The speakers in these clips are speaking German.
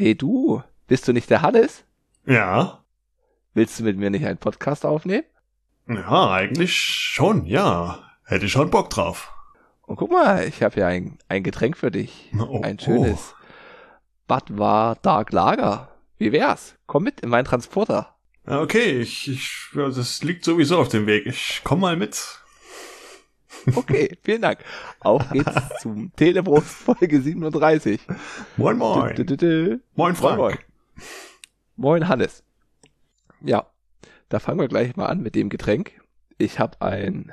Hey du, bist du nicht der Hannes? Ja. Willst du mit mir nicht einen Podcast aufnehmen? Ja, eigentlich schon, ja. Hätte ich schon Bock drauf. Und guck mal, ich habe ja ein, ein Getränk für dich. Oh, ein schönes Bad war Dark Lager. Wie wär's? Komm mit in meinen Transporter. Okay, ich, ich, das liegt sowieso auf dem Weg. Ich komm mal mit. Okay, vielen Dank. Auf geht's zum Telebrust Folge 37. Moin, moin. Dü, dü, dü, Moin, Frank. Moin, moin. Hannes. Ja, da fangen wir gleich mal an mit dem Getränk. Ich habe ein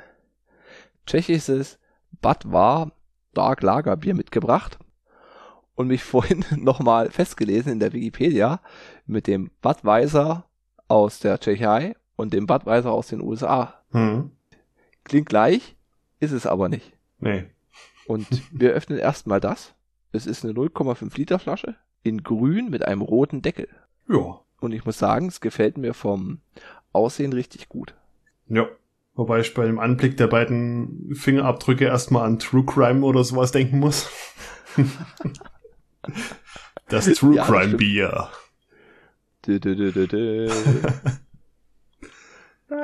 tschechisches Budvar Dark Lager Bier mitgebracht und mich vorhin nochmal festgelesen in der Wikipedia mit dem Budweiser aus der Tschechei und dem Budweiser aus den USA. Hm. Klingt gleich, ist es aber nicht. Nee. Und wir öffnen erstmal das. Es ist eine 0,5 Liter Flasche in grün mit einem roten Deckel. Ja. Und ich muss sagen, es gefällt mir vom Aussehen richtig gut. Ja. Wobei ich bei dem Anblick der beiden Fingerabdrücke erstmal an True Crime oder sowas denken muss. das True Ja, das Crime stimmt. Bier. Dö, dö, dö,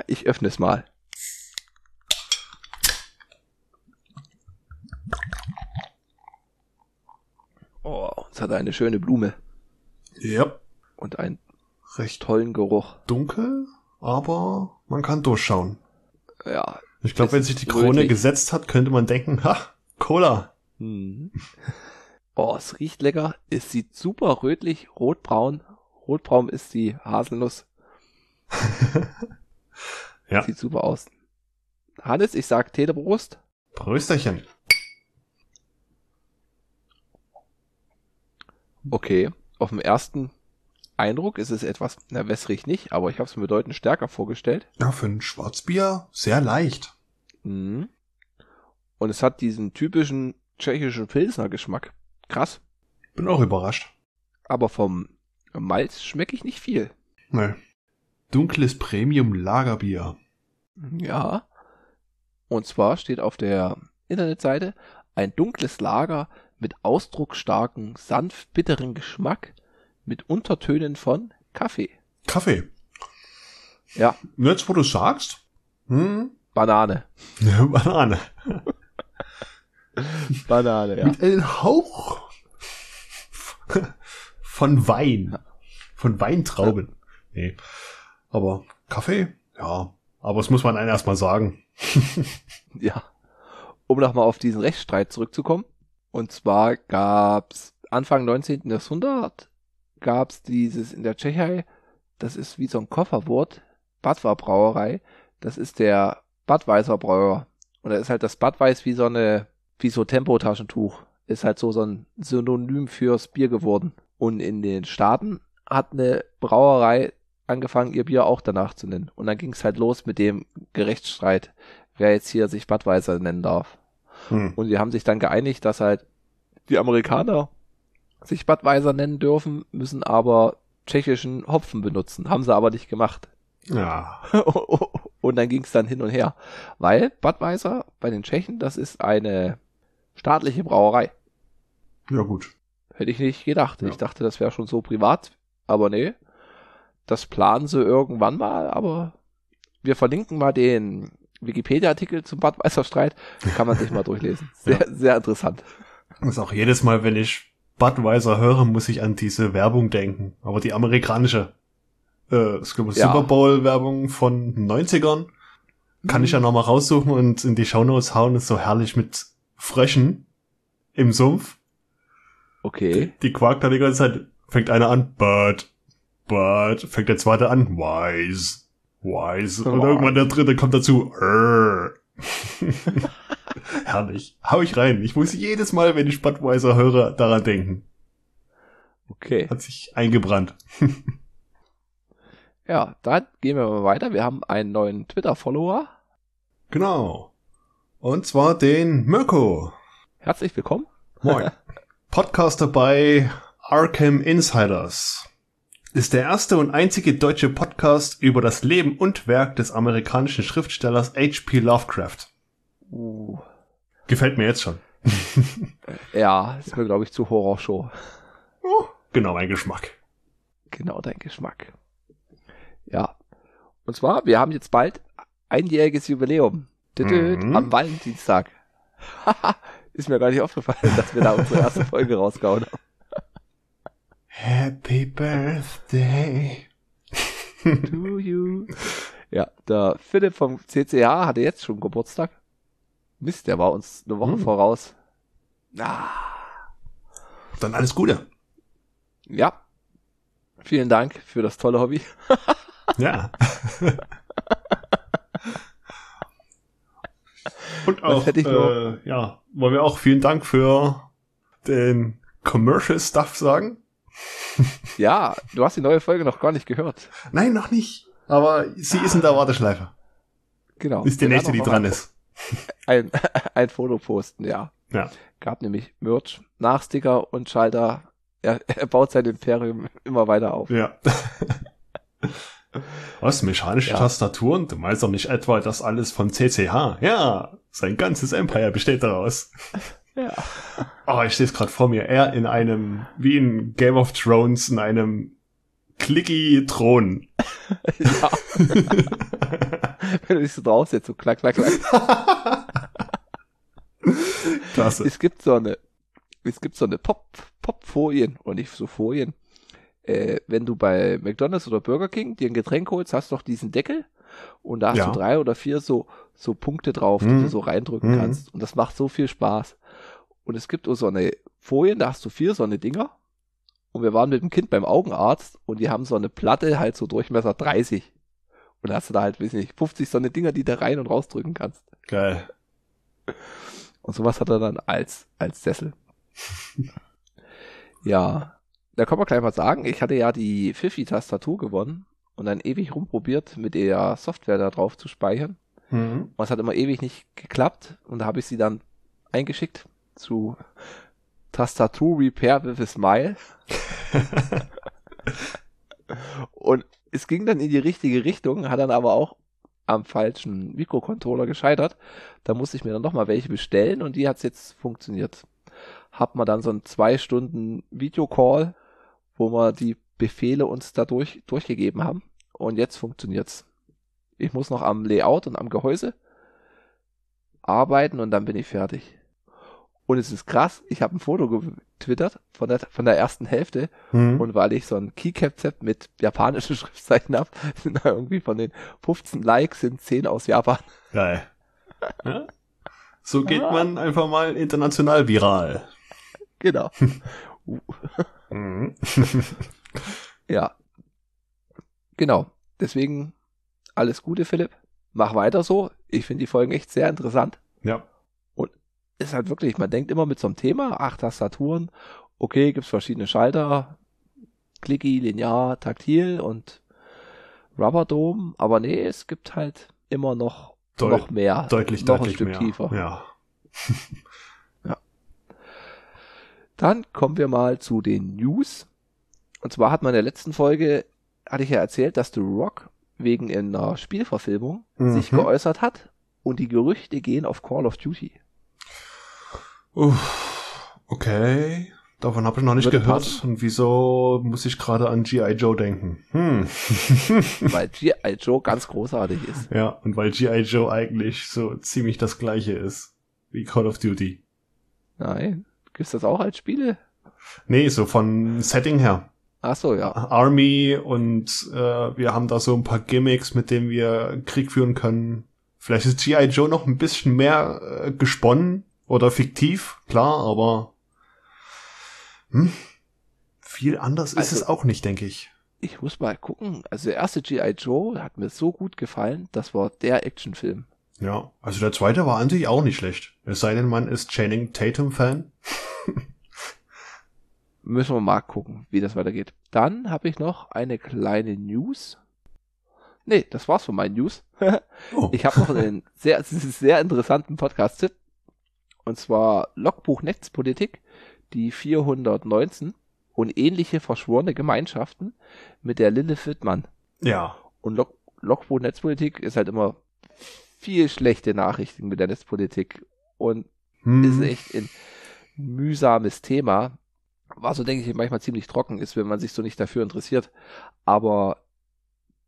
ich öffne es mal. Hat eine schöne Blume Ja. und einen Recht tollen Geruch. dunkel, aber man kann durchschauen. Ja. Ich glaube, wenn sich die Krone rötlich. gesetzt hat, könnte man denken, ha, Cola. Mhm. Oh, es riecht lecker. Es sieht super rötlich, rotbraun. Rotbraun ist die Haselnuss. Ja. Sieht super aus. Hannes, ich sag Telebrust. Prösterchen. Okay, auf dem ersten Eindruck ist es etwas, na, wässrig nicht, aber ich habe es mir bedeutend stärker vorgestellt. Ja, für ein Schwarzbier sehr leicht. Mhm. Und es hat diesen typischen tschechischen Pilsner-Geschmack. Krass. Bin auch überrascht. Aber vom Malz schmecke ich nicht viel. Nee. Dunkles Premium Lagerbier. Ja. Und zwar steht auf der Internetseite ein dunkles Lager mit ausdrucksstarken, sanft bitteren Geschmack mit Untertönen von Kaffee. Kaffee. Ja, Jetzt, wo du sagst. Hm? Banane. Banane. Banane, ja. Mit einem Hauch von Wein. Von Weintrauben. Nee. Aber Kaffee? Ja. Aber das muss man einem erstmal sagen. Ja. Um nochmal auf diesen Rechtsstreit zurückzukommen. Und zwar gab's Anfang 19. Jahrhundert gab's dieses in der Tschechei, das ist wie so ein Kofferwort, Budvar Brauerei. Das ist der Budweiser Brauer. Und da ist halt das Budweis wie so eine, wie so Tempotaschentuch. Ist halt so, so ein Synonym fürs Bier geworden. Und in den Staaten hat eine Brauerei angefangen, ihr Bier auch danach zu nennen. Und dann ging's halt los mit dem Gerechtsstreit, wer jetzt hier sich Budweiser nennen darf. Hm. Und die haben sich dann geeinigt, dass halt die Amerikaner sich Budweiser nennen dürfen, müssen aber tschechischen Hopfen benutzen. Haben sie aber nicht gemacht. Ja. und dann ging es dann hin und her. Weil Budweiser bei den Tschechen, das ist eine staatliche Brauerei. Ja, gut. Hätte ich nicht gedacht. Ja. Ich dachte, das wäre schon so privat. Aber nee. Das planen sie irgendwann mal, aber wir verlinken mal den Wikipedia-Artikel zum Budweiser-Streit. Kann man sich mal durchlesen. Sehr, sehr interessant. Das ist auch jedes Mal, wenn ich Budweiser höre, muss ich an diese Werbung denken. Aber die amerikanische. Äh, es gibt Ja. Super Bowl-Werbung von den 90ern. Kann ich ja noch mal raussuchen und in die Shownotes hauen. Ist so herrlich mit Fröschen im Sumpf. Okay. Die quakt da die ganze Zeit. Fängt einer an, Bud, Bud. Fängt der zweite an, Wise, Wise. Und irgendwann der dritte kommt dazu. Herrlich. Hau ich rein. Ich muss jedes Mal, wenn ich Budweiser höre, daran denken. Okay. Hat sich eingebrannt. Ja, dann gehen wir mal weiter. Wir haben einen neuen Twitter-Follower. Genau. Und zwar den Mirko. Herzlich willkommen. Moin. Podcaster bei Arkham Insiders. Ist der erste und einzige deutsche Podcast über das Leben und Werk des amerikanischen Schriftstellers H.P. Lovecraft. Uh, Gefällt mir jetzt schon. ja, ist mir, glaube ich, zu Horrorshow. Oh, genau mein Geschmack. Genau dein Geschmack. Ja. Und zwar, wir haben jetzt bald einjähriges Jubiläum. Düdüd, Mhm. Am Valentinstag. Ist mir gar nicht aufgefallen, dass wir da unsere erste Folge rausgehauen haben. Happy Birthday. To you. Ja, der Philipp vom CCH hatte jetzt schon Geburtstag. Mist, der war uns eine Woche Hm. voraus. Ah, Dann alles Gute. ja. Vielen Dank für das tolle Hobby. Ja. Und auch, hätte ich äh, ja, wollen wir auch vielen Dank für den Commercial Stuff sagen? Ja, du hast die neue Folge noch gar nicht gehört. Nein, noch nicht. Aber sie ist in der Warteschleife. Genau. Ist die Wir nächste, die dran ist. Ein, ein Foto posten, ja. Ja. Gab nämlich Merch, Nachsticker und Schalter. Er, er baut sein Imperium immer weiter auf. Ja. Was? Mechanische Ja. Tastaturen? Du meinst doch nicht etwa das alles von CCH? Ja, sein ganzes Empire besteht daraus. Ja. Oh, ich stehe es gerade vor mir. Er in einem, wie in Game of Thrones, in einem clicky Thron. ja. Wenn du dich so draufsetzt, so klack, klack, klack. Klasse. Es gibt so eine, es gibt so eine Pop, Pop-Folien und nicht so Folien. Äh, wenn du bei McDonalds oder Burger King dir ein Getränk holst, hast du doch diesen Deckel und da hast Ja. du drei oder vier so, so Punkte drauf, die Mhm. du so reindrücken Mhm. kannst. Und das macht so viel Spaß. Und es gibt auch so eine Folien, da hast du vier so eine Dinger. Und wir waren mit dem Kind beim Augenarzt und die haben so eine Platte halt so Durchmesser 30. Und da hast du da halt, weiß nicht, 50 so eine Dinger, die du rein und rausdrücken kannst. Geil. Und sowas hat er dann als, als Sessel. ja, da kann man gleich mal sagen, ich hatte ja die Fifi-Tastatur gewonnen und dann ewig rumprobiert, mit der Software da drauf zu speichern. Mhm. Und es hat immer ewig nicht geklappt und da habe ich sie dann eingeschickt zu Tastatur Repair with a Smile. und es ging dann in die richtige Richtung, hat dann aber auch am falschen Mikrocontroller gescheitert. Da musste ich mir dann nochmal welche bestellen und die hat's jetzt funktioniert. Hab man dann so einen zwei Stunden Videocall, wo wir die Befehle uns dadurch durchgegeben haben und jetzt funktioniert's. Ich muss noch am Layout und am Gehäuse arbeiten und dann bin ich fertig. Und es ist krass, ich habe ein Foto getwittert von der, von der ersten Hälfte Mhm. und weil ich so ein Keycap-Set mit japanischen Schriftzeichen habe, sind da irgendwie von den 15 Likes sind 10 aus Japan. Geil. Ja? So geht Ah. man einfach mal international viral. Genau. Mhm. Ja. Genau. Deswegen alles Gute, Philipp. Mach weiter so. Ich finde die Folgen echt sehr interessant. Ja. Ist halt wirklich, man denkt immer mit so einem Thema, acht Tastaturen, okay, gibt's verschiedene Schalter, Clicky, Linear, Taktil und Rubberdome, aber nee, es gibt halt immer noch, Deut- noch mehr. Deutlich, noch deutlich ein Stück mehr. tiefer. Ja. Dann kommen wir mal zu den News. Und zwar hat man in der letzten Folge, hatte ich ja erzählt, dass The Rock wegen einer Spielverfilmung Mhm. sich geäußert hat und die Gerüchte gehen auf Call of Duty. Uff, okay. Davon habe ich noch nicht Würde gehört. passen. Und wieso muss ich gerade an G.I. Joe denken? Hm. weil G.I. Joe ganz großartig ist. ja, und weil G.I. Joe eigentlich so ziemlich das gleiche ist wie Call of Duty. Nein. Gibt's das auch als Spiele? Nee, so von Setting her. Ach so, ja. Army und äh, wir haben da so ein paar Gimmicks, mit denen wir Krieg führen können. Vielleicht ist G.I. Joe noch ein bisschen mehr äh, gesponnen oder fiktiv, klar, aber hm, viel anders ist Also- es auch nicht, denke ich. Ich muss mal gucken. Also der erste G.I. Joe hat mir so gut gefallen. Das war der Actionfilm. Ja, also der zweite war an sich auch nicht schlecht. Es sei denn, man ist Channing Tatum-Fan. Müssen wir mal gucken, wie das weitergeht. Dann habe ich noch eine kleine News. Nee, das war's von meinen News. Oh. Ich habe noch einen sehr, sehr interessanten Podcast-Tipp. Und zwar Logbuch Netzpolitik, die 419 und ähnliche verschworene Gemeinschaften mit der Lilith Wittmann. Ja. Und Log Logbuch Netzpolitik ist halt immer viel schlechte Nachrichten mit der Netzpolitik und Hm. ist echt ein mühsames Thema. war so, denke ich, manchmal ziemlich trocken ist, wenn man sich so nicht dafür interessiert. Aber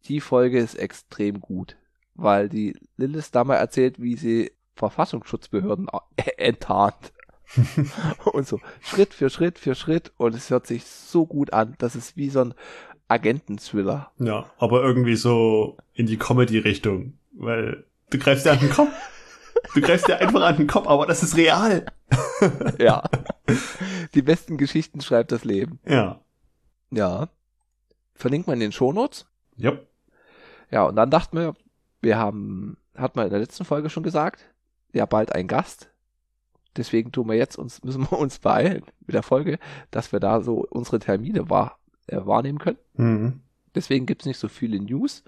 die Folge ist extrem gut, weil die Lilith da mal erzählt, wie sie Verfassungsschutzbehörden enttarnt. und so Schritt für Schritt für Schritt und es hört sich so gut an. Das ist wie so ein Agenten-Thriller. Ja, aber irgendwie so in die Comedy-Richtung, weil du greifst dir an den Kopf. Du greifst dir einfach an den Kopf, aber das ist real. ja. Die besten Geschichten schreibt das Leben. Ja. Ja. Verlinkt man in den Shownotes. Yep. Ja, und dann dachten wir, wir haben, hat man in der letzten Folge schon gesagt, ja bald ein Gast. Deswegen tun wir jetzt uns, müssen wir uns beeilen mit der Folge, dass wir da so unsere Termine wahr, äh, wahrnehmen können. Mhm. Deswegen gibt's nicht so viele News.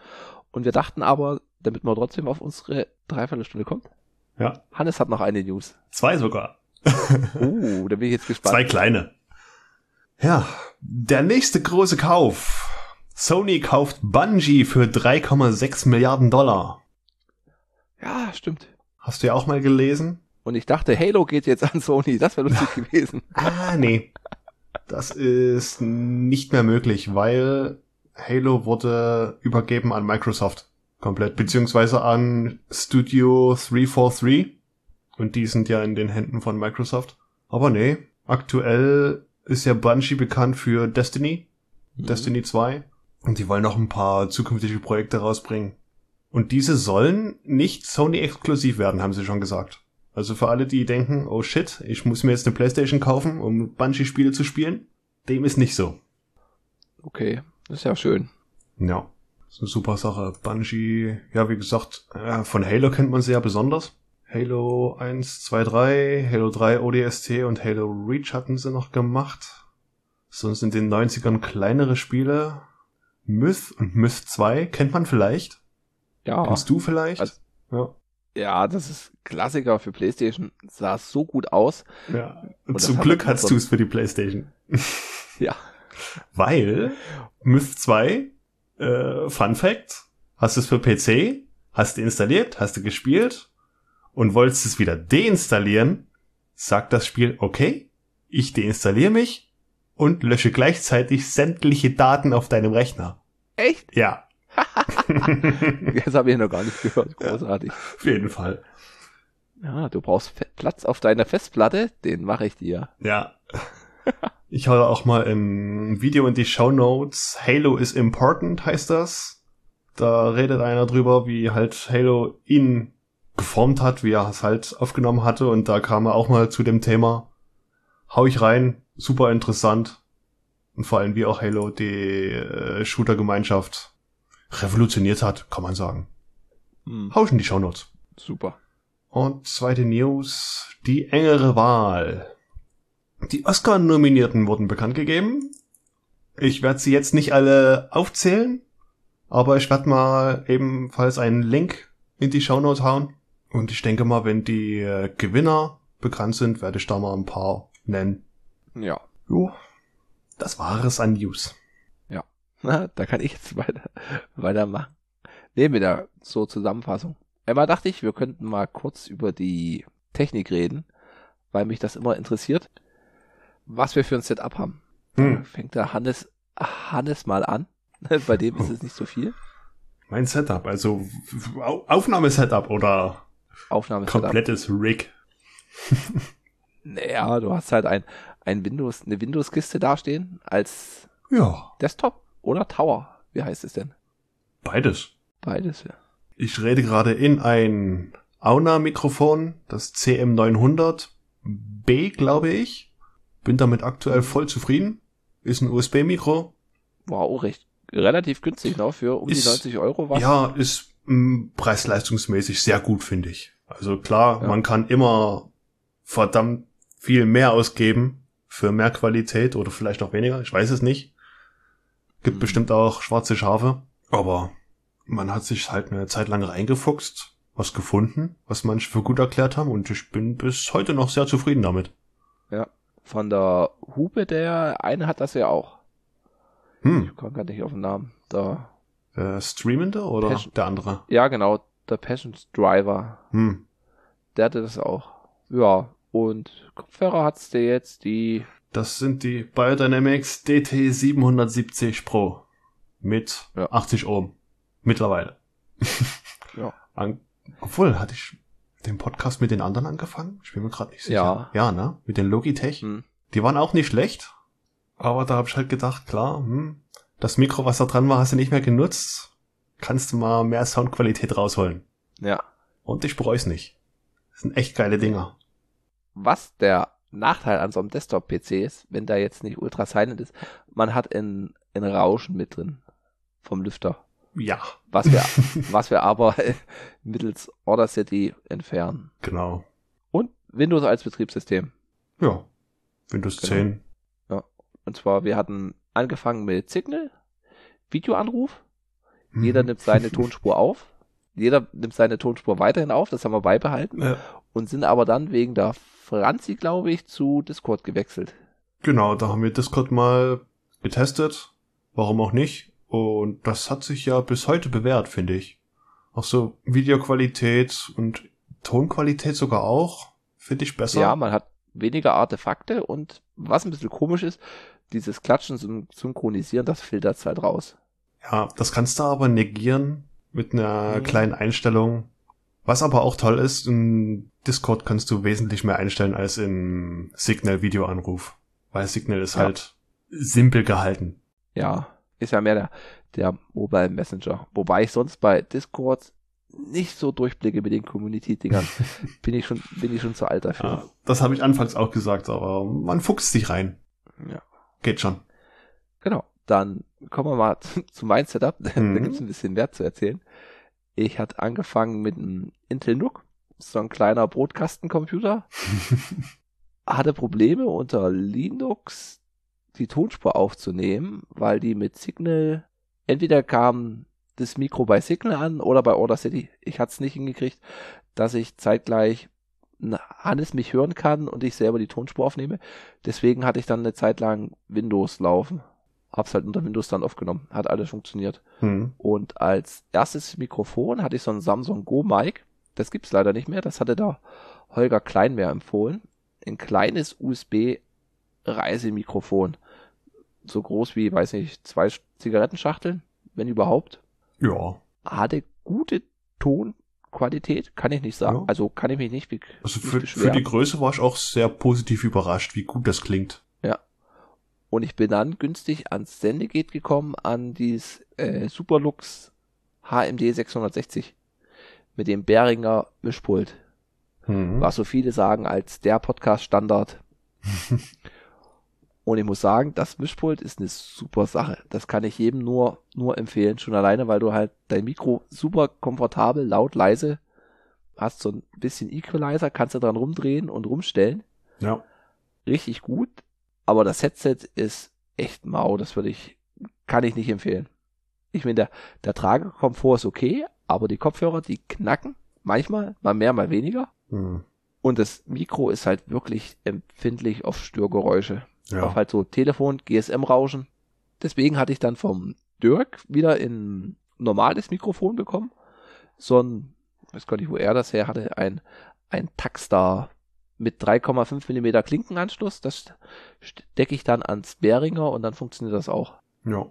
Und wir dachten aber, damit man trotzdem auf unsere Dreiviertelstunde kommt. Ja. Hannes hat noch eine News. Zwei sogar. Oh, da bin ich jetzt gespannt. Zwei kleine. Ja, der nächste große Kauf. Sony kauft Bungie für 3,6 Milliarden Dollar. Ja, stimmt. Hast du ja auch mal gelesen? Und ich dachte, Halo geht jetzt an Sony. Das wäre lustig gewesen. Ah, nee. Das ist nicht mehr möglich, weil Halo wurde übergeben an Microsoft komplett, beziehungsweise an Studio 343. Und die sind ja in den Händen von Microsoft. Aber nee, aktuell ist ja Bungie bekannt für Destiny, Mhm. Destiny 2. Und die wollen noch ein paar zukünftige Projekte rausbringen. Und diese sollen nicht Sony-exklusiv werden, haben sie schon gesagt. Also für alle, die denken, oh shit, ich muss mir jetzt eine Playstation kaufen, um Bungie-Spiele zu spielen, dem ist nicht so. Okay, das ist ja schön. Ja, ist eine super Sache. Bungie, ja, wie gesagt, äh, von Halo kennt man sie ja besonders. Halo 1, 2, 3, Halo 3 ODST und Halo Reach hatten sie noch gemacht. Sonst in den 90ern kleinere Spiele. Myth und Myth 2 kennt man vielleicht. Ja. Kennst du vielleicht? Also- ja. Ja, das ist Klassiker für PlayStation. Sah so gut aus. ja. Und zum Glück so- du es für die Playstation. Ja. Weil Myth 2, äh, Fun Fact, hast du es für PC, hast du installiert, hast du gespielt und wolltest es wieder deinstallieren, sagt das Spiel, okay, ich deinstalliere mich und lösche gleichzeitig sämtliche Daten auf deinem Rechner. Echt? Ja, Das habe ich noch gar nicht gehört. Großartig. auf jeden Fall. Ja, du brauchst Platz auf deiner Festplatte. Den mache ich dir. Ja. Ich hau auch mal ein Video in die Show Notes. Halo is important heißt das. Da redet einer drüber, wie halt Halo ihn geformt hat, wie er es halt aufgenommen hatte. Und da kam er auch mal zu dem Thema. Hau ich rein. Super interessant. Und vor allem, wie auch Halo die äh, Shooter-Gemeinschaft revolutioniert hat, kann man sagen. Hm, Hau ich in die Show Notes. super. Und zweite News, die engere Wahl. Die Oscar-Nominierten wurden bekannt gegeben. Ich werde sie jetzt nicht alle aufzählen, aber ich werde mal ebenfalls einen Link in die Shownotes hauen. Und ich denke mal, wenn die äh, Gewinner bekannt sind, werde ich da mal ein paar nennen. Ja. Jo, das war es an News. Na, da kann ich jetzt weiter, weitermachen. Nee, mit der so Zusammenfassung. Einmal dachte ich, wir könnten mal kurz über die Technik reden, weil mich das immer interessiert, was wir für ein Setup haben. Hm. Fängt der Hannes, Hannes mal an. Bei dem ist es nicht so viel. Mein Setup, also Au- Aufnahmesetup oder Aufnahmesetup. komplettes Rig. Naja, du hast halt ein, ein Windows, eine Windows-Kiste dastehen als Ja, Desktop oder Tower. Wie heißt es denn? beides. Beides, ja. Ich rede gerade in ein Auna-Mikrofon, das CM900B, glaube ich. Bin damit aktuell voll zufrieden. Ist ein USB-Mikro. War auch recht, relativ günstig, noch für um Ist- die 90 Euro was. Ja, ist mm, preis-leistungsmäßig sehr gut, finde ich. Also klar, Ja. man kann immer verdammt viel mehr ausgeben für mehr Qualität oder vielleicht auch weniger. Ich weiß es nicht. Gibt Mhm. bestimmt auch schwarze Schafe. Aber man hat sich halt eine Zeit lang reingefuchst, was gefunden, was manche für gut erklärt haben und ich bin bis heute noch sehr zufrieden damit. Ja. Von der Hupe, der eine hat das ja auch. Hm, Ich kann gar nicht auf den Namen. Da. der Streamende oder Passion. der andere? Ja, genau. Der Passions Driver. Hm, Der hatte das auch. Ja. Und Kopfhörer hat's der jetzt die Das sind die Biodynamics DT 770 Pro mit Ja. 80 Ohm mittlerweile. Ja. An, obwohl, hatte ich den Podcast mit den anderen angefangen? Ich bin mir gerade nicht sicher. Ja. Ja, ne? Mit den Logitech. Hm. Die waren auch nicht schlecht. Aber da habe ich halt gedacht, klar, hm, das Mikro, was da dran war, hast du nicht mehr genutzt. Kannst du mal mehr Soundqualität rausholen. Ja. Und ich bereue es nicht. Das sind echt geile Dinger. Was der Nachteil an so einem Desktop-PC ist, wenn der jetzt nicht ultra silent ist, man hat ein, ein Rauschen mit drin vom Lüfter. Ja, Was wir, was wir aber mittels Order City entfernen. genau. Und Windows als Betriebssystem. Ja. Windows Genau. 10. Und zwar, wir hatten angefangen mit Signal, Videoanruf. Mhm. Jeder nimmt seine Tonspur auf. Jeder nimmt seine Tonspur weiterhin auf, das haben wir beibehalten. Äh, Und sind aber dann wegen der Franzi, glaube ich, zu Discord gewechselt. genau, da haben wir Discord mal getestet. Warum auch nicht? Und das hat sich ja bis heute bewährt, finde ich. Auch so Videoqualität und Tonqualität sogar auch. Finde ich besser. Ja, man hat weniger Artefakte und was ein bisschen komisch ist, dieses Klatschen zum Synchronisieren, das filtert halt raus. Ja, das kannst du aber negieren mit einer Mhm. kleinen Einstellung. Was aber auch toll ist, in Discord kannst du wesentlich mehr einstellen als in Signal Videoanruf. Weil Signal ist Ja. halt simpel gehalten. Ja, ist ja mehr der, der Mobile Messenger. Wobei ich sonst bei Discord nicht so durchblicke mit den Community-Dingern. bin ich schon, bin ich schon zu alt dafür. Ja, das habe ich anfangs auch gesagt, aber man fuchst sich rein. Ja. Geht schon. Genau. Dann kommen wir mal zu, zu meinem Setup. da Mhm. gibt's ein bisschen mehr zu erzählen. Ich hatte angefangen mit einem Intel NUC, so ein kleiner Brotkastencomputer. hatte Probleme unter Linux die Tonspur aufzunehmen, weil die mit Signal entweder kam das Mikro bei Signal an oder bei Audacity. Ich hatte es nicht hingekriegt, dass ich zeitgleich Hannes mich hören kann und ich selber die Tonspur aufnehme. Deswegen hatte ich dann eine Zeit lang Windows laufen. Hab's halt unter Windows dann aufgenommen. Hat alles funktioniert. Hm. Und als erstes Mikrofon hatte ich so ein Samsung Go Mic. Das gibt's leider nicht mehr. Das hatte da Holger Klein mir empfohlen. Ein kleines USB Reisemikrofon. So groß wie, weiß nicht, zwei Zigarettenschachteln, wenn überhaupt. Ja. Hatte gute Tonqualität, kann ich nicht sagen. Ja. Also kann ich mich nicht, be Also nicht für, beschweren. für die Größe war ich auch sehr positiv überrascht, wie gut das klingt. Und ich bin dann günstig ans Sendegate gekommen, an dieses äh, Superlux HMD 660 mit dem Behringer Mischpult, Hm. was so viele sagen als der Podcast-Standard. Und ich muss sagen, das Mischpult ist eine super Sache. Das kann ich jedem nur, nur empfehlen, schon alleine, weil du halt dein Mikro super komfortabel, laut, leise hast, so ein bisschen Equalizer, kannst du dran rumdrehen und rumstellen Ja. richtig gut, aber das Headset ist echt mau, das würde ich, kann ich nicht empfehlen. Ich meine, der, der Tragekomfort ist okay, aber die Kopfhörer, die knacken, manchmal, mal mehr, mal weniger. Hm. Und das Mikro ist halt wirklich empfindlich auf Störgeräusche. Ja. Auf halt so Telefon, GSM-Rauschen. Deswegen hatte ich dann vom Dirk wieder ein normales Mikrofon bekommen. So ein, ich weiß gar nicht, wo er das her hatte, ein, ein Taxstar mit 3,5 Millimeter Klinkenanschluss. Das stecke ich dann ans Behringer und dann funktioniert das auch. Ja.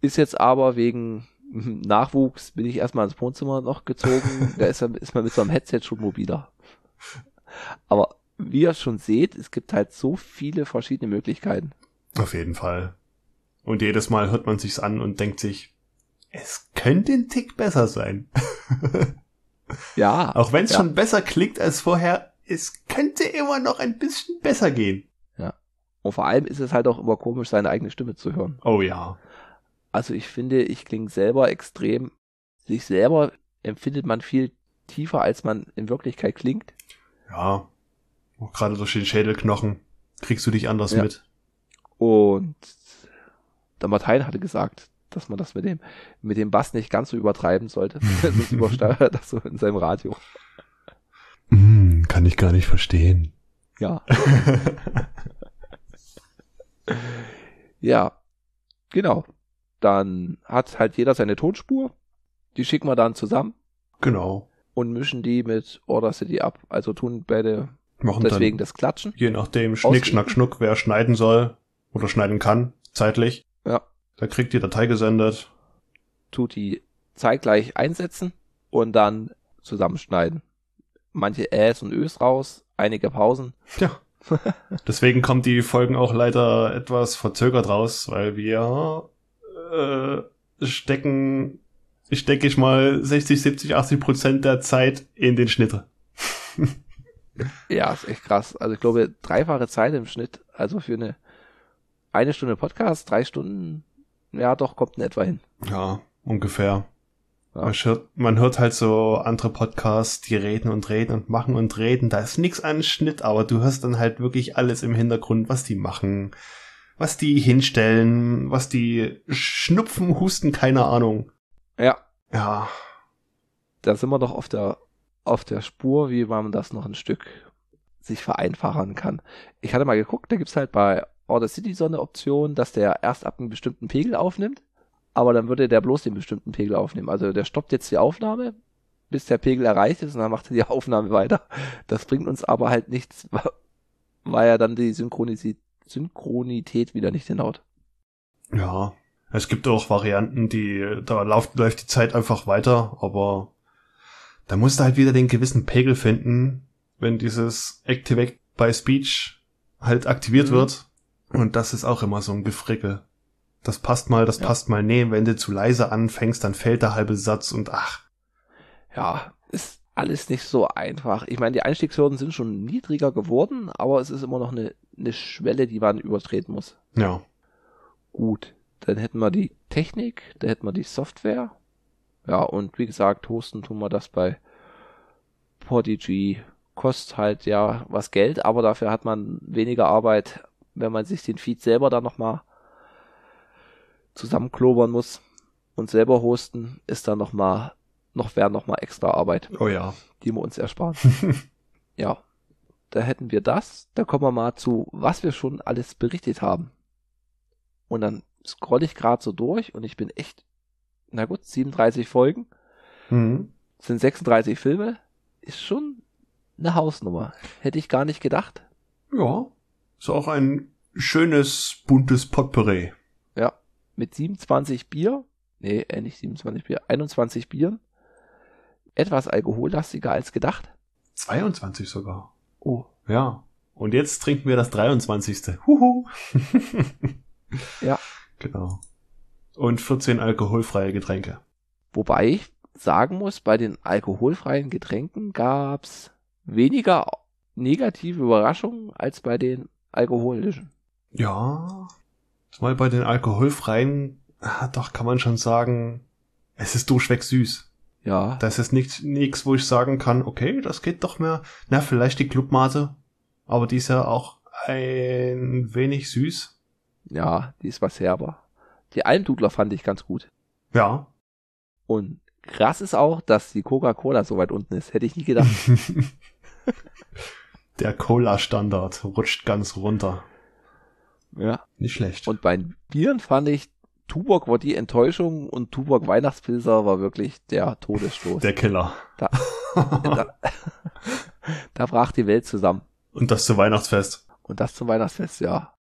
Ist jetzt aber wegen Nachwuchs bin ich erstmal ins Wohnzimmer noch gezogen. da ist, ist man mit so einem Headset schon mobiler. Aber wie ihr schon seht, es gibt halt so viele verschiedene Möglichkeiten. Auf jeden Fall. Und jedes Mal hört man sich's an und denkt sich, es könnte ein Tick besser sein. Ja, Auch wenn es Ja. schon besser klingt als vorher, es könnte immer noch ein bisschen besser gehen. und vor allem ist es halt auch immer komisch, seine eigene Stimme zu hören. Oh ja. Also ich finde, ich klinge selber extrem, sich selber empfindet man viel tiefer, als man in Wirklichkeit klingt. Ja. Auch Gerade durch den Schädelknochen kriegst du dich anders Ja. mit. Und der Martin hatte gesagt, dass man das mit dem, mit dem Bass nicht ganz so übertreiben sollte. Sonst übersteuert das so in seinem Radio. Kann ich gar nicht verstehen. Ja. Ja, genau. Dann hat halt jeder seine Tonspur. Die schicken wir dann zusammen genau. und mischen die mit Audacity ab. Also tun beide Machen deswegen dann, das Klatschen. je nachdem, Schnick, Ausgeben. Schnack, Schnuck, wer schneiden soll, oder schneiden kann, zeitlich. Ja. Da kriegt die Datei gesendet. Tut die zeitgleich einsetzen und dann zusammenschneiden. Manche Äs und Ös raus, einige Pausen. Ja. Deswegen kommen die Folgen auch leider etwas verzögert raus, weil wir äh, stecken, ich denke ich mal, 60, 70, 80 Prozent der Zeit in den Schnitte. Ja, ist echt krass. Also ich glaube, dreifache Zeit im Schnitt. Also für eine eine Stunde Podcast, drei Stunden, ja doch, kommt in etwa hin. Ja, ungefähr. Man, hört, man hört halt so andere Podcasts, die reden und reden und machen und reden. Da ist nichts an Schnitt, aber du hörst dann halt wirklich alles im Hintergrund, was die machen, was die hinstellen, was die schnupfen, husten, keine Ahnung. Ja, Ja, da sind wir doch auf der, auf der Spur, wie man das noch ein Stück sich vereinfachen kann. Ich hatte mal geguckt, da gibt's halt bei Order City so eine Option, dass der erst ab einem bestimmten Pegel aufnimmt, aber dann würde der bloß den bestimmten Pegel aufnehmen. Also der stoppt jetzt die Aufnahme, bis der Pegel erreicht ist und dann macht er die Aufnahme weiter. Das bringt uns aber halt nichts, weil er dann die Synchronisi Synchronität wieder nicht hinhaut. ja. Es gibt auch Varianten, die, da läuft, läuft die Zeit einfach weiter, aber da musst du halt wieder den gewissen Pegel finden, wenn dieses Activate by Speech halt aktiviert Mhm. wird. Und das ist auch immer so ein Gefrickel. Das passt mal, das Ja. passt mal. Nee, wenn du zu leise anfängst, dann fällt der halbe Satz und ach. ja, ist alles nicht so einfach. Ich meine, die Einstiegshürden sind schon niedriger geworden, aber es ist immer noch eine, eine Schwelle, die man übertreten muss. Ja. Gut, dann hätten wir die Technik, dann hätten wir die Software. Ja, und wie gesagt, hosten tun wir das bei Podigy. Kostet halt ja was Geld, aber dafür hat man weniger Arbeit, wenn man sich den Feed selber dann nochmal zusammenklobern muss und selber hosten, ist dann nochmal, noch wäre nochmal extra Arbeit Oh ja. die wir uns ersparen. ja, da hätten wir das. Da kommen wir mal zu, was wir schon alles berichtet haben. Und dann scroll ich gerade so durch und ich bin echt, na gut, 37 Folgen, Mhm. sind 36 Filme, ist schon eine Hausnummer. Hätte ich gar nicht gedacht. Ja. Ist auch ein schönes, buntes Potpourri. Mit 27 Bier, nee, äh, nicht 27 Bier, 21 Bieren, etwas alkohollastiger als gedacht. 22 sogar. Oh, Ja. Und jetzt trinken wir das 23. Huhu. Ja. Genau. Und 14 alkoholfreie Getränke. Wobei ich sagen muss, bei den alkoholfreien Getränken gab's weniger negative Überraschungen als bei den alkoholischen. Ja. Mal bei den alkoholfreien, ah, doch kann man schon sagen, es ist durchweg süß. Ja, Das ist nichts, nichts, wo ich sagen kann, okay, das geht doch mehr. Na, vielleicht die Clubmate, aber die ist ja auch ein wenig süß. ja, die ist was herber. Die Almdudler fand ich ganz gut. Ja. Und krass ist auch, dass die Coca-Cola so weit unten ist. Hätte ich nie gedacht. Der Cola-Standard rutscht ganz runter. Ja. Nicht schlecht. Und bei den Bieren fand ich, Tuborg war die Enttäuschung und Tuborg Weihnachtspilzer war wirklich der Todesstoß. Der Killer. Da, da, da brach die Welt zusammen. Und das zu Weihnachtsfest. Und das zum Weihnachtsfest, ja.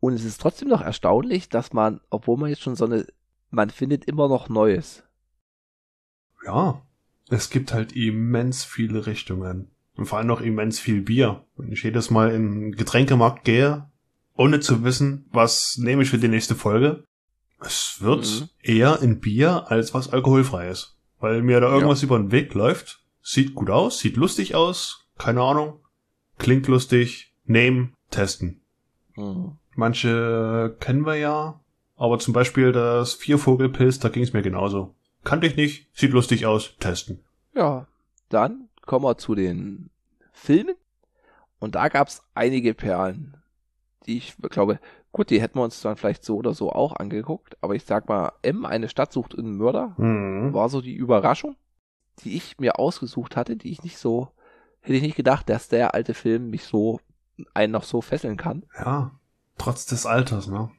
Und es ist trotzdem noch erstaunlich, dass man, obwohl man jetzt schon so eine, man findet immer noch Neues. Ja. Es gibt halt immens viele Richtungen. Und vor allem noch immens viel Bier. Wenn ich jedes Mal in den Getränkemarkt gehe, ohne zu wissen, was nehme ich für die nächste Folge, es wird Mhm. eher ein Bier als was alkoholfreies. Weil mir da irgendwas über den Weg läuft. Sieht gut aus, sieht lustig aus, keine Ahnung. Klingt lustig, nehmen, testen. Mhm. Manche kennen wir ja, aber zum Beispiel das Viervogelpilz, da ging es mir genauso. Kannte ich nicht, sieht lustig aus, testen. Ja, dann kommen wir zu den Filmen. Und da gab's einige Perlen, die ich glaube, gut, die hätten wir uns dann vielleicht so oder so auch angeguckt. Aber ich sag mal, M, eine Stadt sucht einen Mörder, Mhm. war so die Überraschung, die ich mir ausgesucht hatte, die ich nicht so, hätte ich nicht gedacht, dass der alte Film mich so, einen noch so fesseln kann. Ja, trotz des Alters, ne?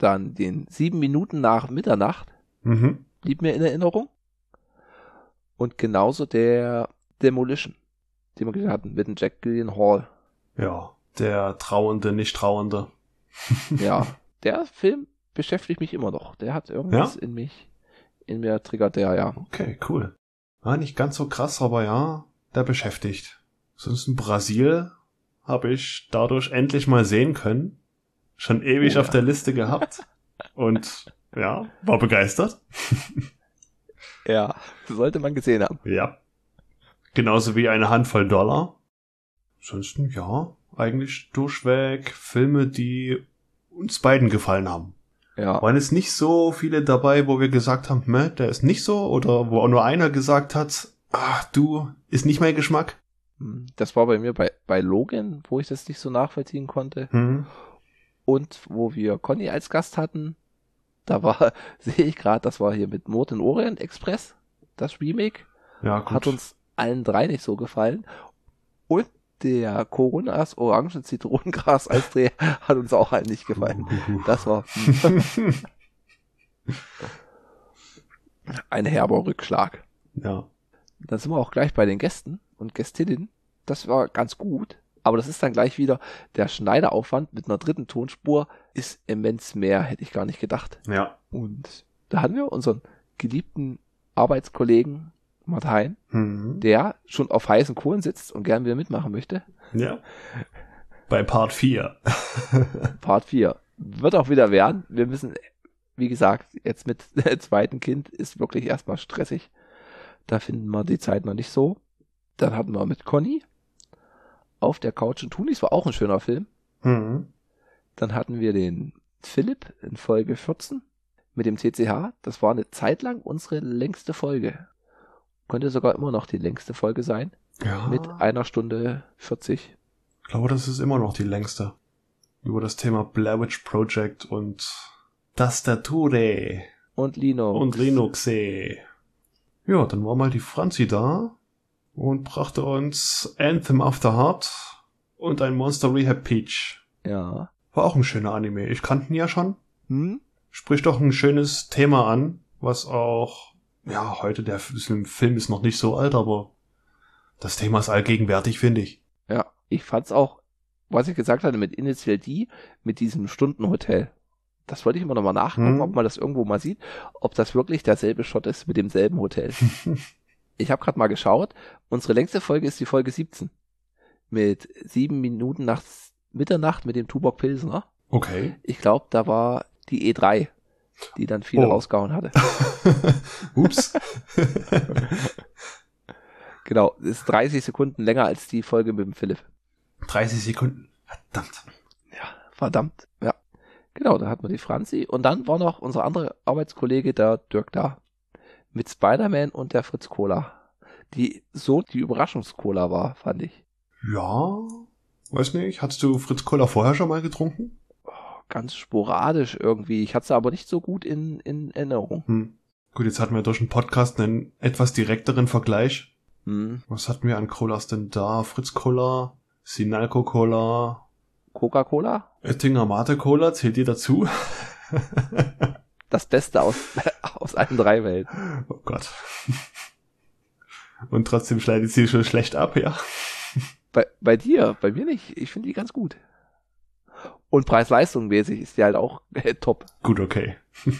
Dann den sieben Minuten nach Mitternacht Mhm. blieb mir in Erinnerung. Und genauso der Demolition, den wir gesehen hatten, mit dem Jack Gillian Hall. Ja, der Trauende, nicht Trauende. ja, der Film beschäftigt mich immer noch. Der hat irgendwas ja? in mich, in mir triggert der, ja. Okay, cool. War nicht ganz so krass, aber ja, der beschäftigt. Sonst in Brasil habe ich dadurch endlich mal sehen können. Schon ewig oh, auf ja. der Liste gehabt. Und ja, war begeistert. ja, sollte man gesehen haben. Ja. Genauso wie eine Handvoll Dollar. Ansonsten, ja, eigentlich durchweg Filme, die uns beiden gefallen haben. Ja. Waren es nicht so viele dabei, wo wir gesagt haben, meh, der ist nicht so, oder wo auch nur einer gesagt hat, ach du, ist nicht mein Geschmack? Hm, das war bei mir bei, bei Logan, wo ich das nicht so nachvollziehen konnte. Mhm. Und wo wir Conny als Gast hatten, da war, sehe ich gerade, das war hier mit Mord in Orient Express, das Remake. Ja, gut. Hat uns allen drei nicht so gefallen. Und der Coronas Orangen Zitronengras als Dreh hat uns auch allen nicht gefallen. Das war ein herber Rückschlag. Ja. Dann sind wir auch gleich bei den Gästen und Gästinnen. Das war ganz gut. Aber das ist dann gleich wieder, der Schneideraufwand mit einer dritten Tonspur ist immens mehr, hätte ich gar nicht gedacht. Ja. Und da hatten wir unseren geliebten Arbeitskollegen Martin, mhm. der schon auf heißen Kohlen sitzt und gern wieder mitmachen möchte. Ja. Bei Part 4. Part 4. Wird auch wieder werden. Wir müssen, wie gesagt, jetzt mit zweiten Kind ist wirklich erstmal stressig. Da finden wir die Zeit noch nicht so. Dann hatten wir mit Conny auf der Couch und Tunis war auch ein schöner Film. Mhm. Dann hatten wir den Philipp in Folge 14 mit dem CCH. Das war eine Zeit lang unsere längste Folge. Könnte sogar immer noch die längste Folge sein. Ja. Mit einer Stunde 40. Ich glaube, das ist immer noch die längste. Über das Thema Blair Witch Project und Tastature. Und Linux. Und Linux. Ja, dann war mal die Franzi da und brachte uns Anthem After Heart und ein Monster Rehab Peach. Ja. War auch ein schöner Anime. Ich kannte ihn ja schon. Hm? Spricht doch ein schönes Thema an, was auch, ja, heute der Film ist noch nicht so alt, aber das Thema ist allgegenwärtig, finde ich. Ja, ich fand's auch, was ich gesagt hatte mit Initial D, mit diesem Stundenhotel. Das wollte ich immer noch mal nachgucken, hm. ob man das irgendwo mal sieht, ob das wirklich derselbe Shot ist mit demselben Hotel. ich habe gerade mal geschaut, unsere längste Folge ist die Folge 17. Mit sieben Minuten nach Mitternacht mit dem Tubok Pilsner. Okay. Ich glaube, da war die E3, die dann viele oh. rausgehauen hatte. Ups. genau, ist 30 Sekunden länger als die Folge mit dem Philipp. 30 Sekunden. Verdammt. Ja, verdammt. Ja. Genau, da hatten wir die Franzi. Und dann war noch unser anderer Arbeitskollege, der Dirk da mit Spider-Man und der Fritz Cola. Die so die Überraschungscola war, fand ich. Ja, weiß nicht. Hattest du Fritz Cola vorher schon mal getrunken? Ganz sporadisch irgendwie. Ich hatte es aber nicht so gut in, in Erinnerung. Hm. Gut, jetzt hatten wir durch den Podcast einen etwas direkteren Vergleich. Hm. Was hatten wir an Colas denn da? Fritz Cola, Sinalco Cola, Coca-Cola? Oettinger Mate Cola, zählt ihr dazu? das Beste aus, aus allen drei Welten. Oh Gott. Und trotzdem schneidet sie schon schlecht ab, ja. Bei, bei dir, bei mir nicht. Ich finde die ganz gut. Und Preis-Leistung mäßig ist die halt auch äh, top. Gut, okay.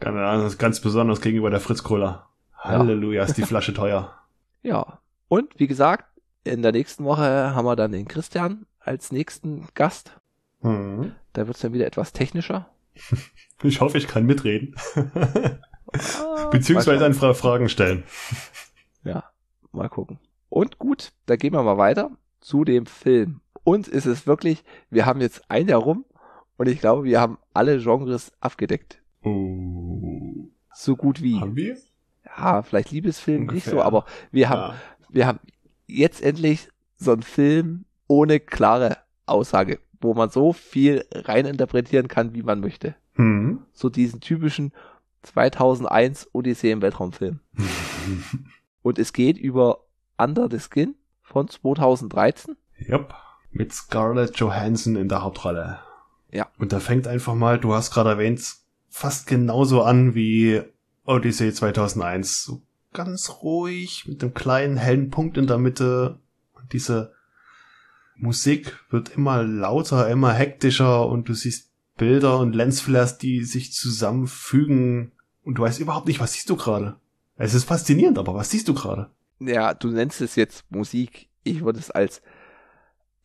Keine Ahnung, ganz besonders gegenüber der Fritz Cola. Halleluja, ja. ist die Flasche teuer. Ja. Und wie gesagt, in der nächsten Woche haben wir dann den Christian als nächsten Gast. Mhm. Da wird es dann wieder etwas technischer. Ich hoffe, ich kann mitreden. Ah, Beziehungsweise einfach Fragen stellen. Ja, mal gucken. Und gut, da gehen wir mal weiter zu dem Film. Und ist es wirklich, wir haben jetzt ein Jahr rum und ich glaube, wir haben alle Genres abgedeckt. Oh. So gut wie. Haben wir? Ja, vielleicht Liebesfilm Ungefähr. nicht so, aber wir haben, ja. wir haben jetzt endlich so einen Film ohne klare Aussage, wo man so viel reininterpretieren kann, wie man möchte. Mhm. So diesen typischen 2001 Odyssee im Weltraumfilm. Und es geht über Under the Skin von 2013. Yep. Mit Scarlett Johansson in der Hauptrolle. Ja. Und da fängt einfach mal, du hast gerade erwähnt, fast genauso an wie Odyssey 2001. So ganz ruhig, mit einem kleinen hellen Punkt in der Mitte. Und diese Musik wird immer lauter, immer hektischer und du siehst Bilder und Lensflares, die sich zusammenfügen und du weißt überhaupt nicht, was siehst du gerade. Es ist faszinierend, aber was siehst du gerade? Ja, du nennst es jetzt Musik. Ich würde es als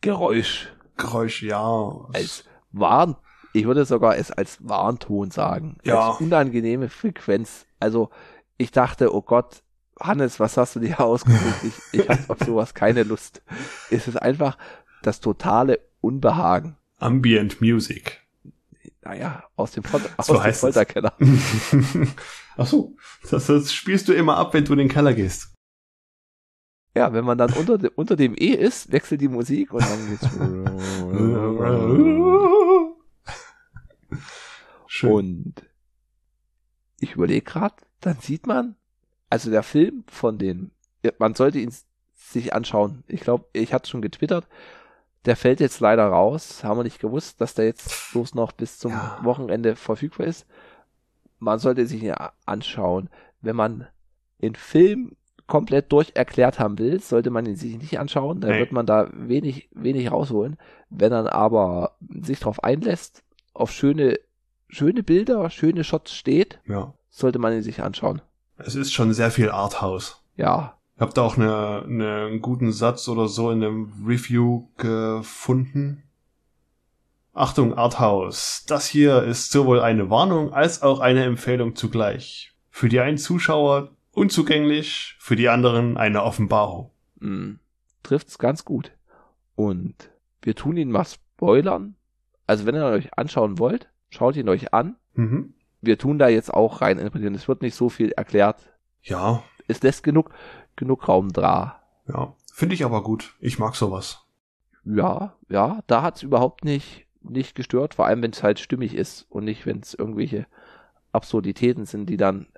Geräusch. Geräusch, ja. Als Warn. Ich würde sogar es als Warnton sagen. Ja. Als unangenehme Frequenz. Also, ich dachte, oh Gott, Hannes, was hast du dir ausgesucht? Ich, ich habe auf sowas keine Lust. Es ist einfach das totale Unbehagen. Ambient Music. Naja, aus dem, aus So dem heißt es. Folterkeller. Ach so, das, das spielst du immer ab, wenn du in den Keller gehst. Ja, wenn man dann unter, de, unter dem E ist, wechselt die Musik und dann geht's. Schön. Und ich überlege gerade, dann sieht man, also der Film von den, man sollte ihn sich anschauen. Ich glaube, ich hatte schon getwittert. Der fällt jetzt leider raus. Haben wir nicht gewusst, dass der jetzt bloß noch bis zum Ja. Wochenende verfügbar ist. Man sollte sich ihn anschauen. Wenn man den Film komplett durcherklärt haben will, sollte man ihn sich nicht anschauen. Da Nee. wird man da wenig, wenig rausholen. Wenn man aber sich darauf einlässt, auf schöne, schöne Bilder, schöne Shots steht, ja. sollte man ihn sich anschauen. Es ist schon sehr viel Arthouse. Ja, Ich habe da auch eine, eine, einen guten Satz oder so in einem Review gefunden. Achtung, Arthouse. Das hier ist sowohl eine Warnung als auch eine Empfehlung zugleich. Für die einen Zuschauer unzugänglich, für die anderen eine Offenbarung. mh, trifft's ganz gut. Und wir tun ihn mal spoilern. Also wenn ihr euch anschauen wollt, schaut ihn euch an. Mhm. Wir tun da jetzt auch rein interpretieren. Es wird nicht so viel erklärt. Ja, Es lässt genug, genug Raum da. ja. Finde ich aber gut. Ich mag sowas. Ja, ja, da hat's überhaupt nicht, nicht gestört, vor allem wenn es halt stimmig ist und nicht, wenn es irgendwelche Absurditäten sind, die dann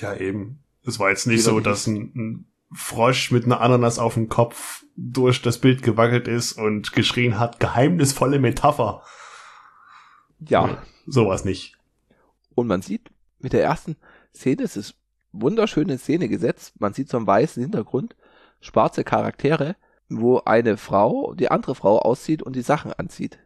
Ja, eben. Es war jetzt nicht so, dass ein, ein Frosch mit einer Ananas auf dem Kopf durch das Bild gewackelt ist und geschrien hat, geheimnisvolle Metapher. ja, Sowas nicht. Und man sieht mit der ersten Szene, es ist wunderschön in Szene gesetzt. Man sieht so einen weißen Hintergrund, schwarze Charaktere, wo eine Frau die andere Frau auszieht und die Sachen anzieht.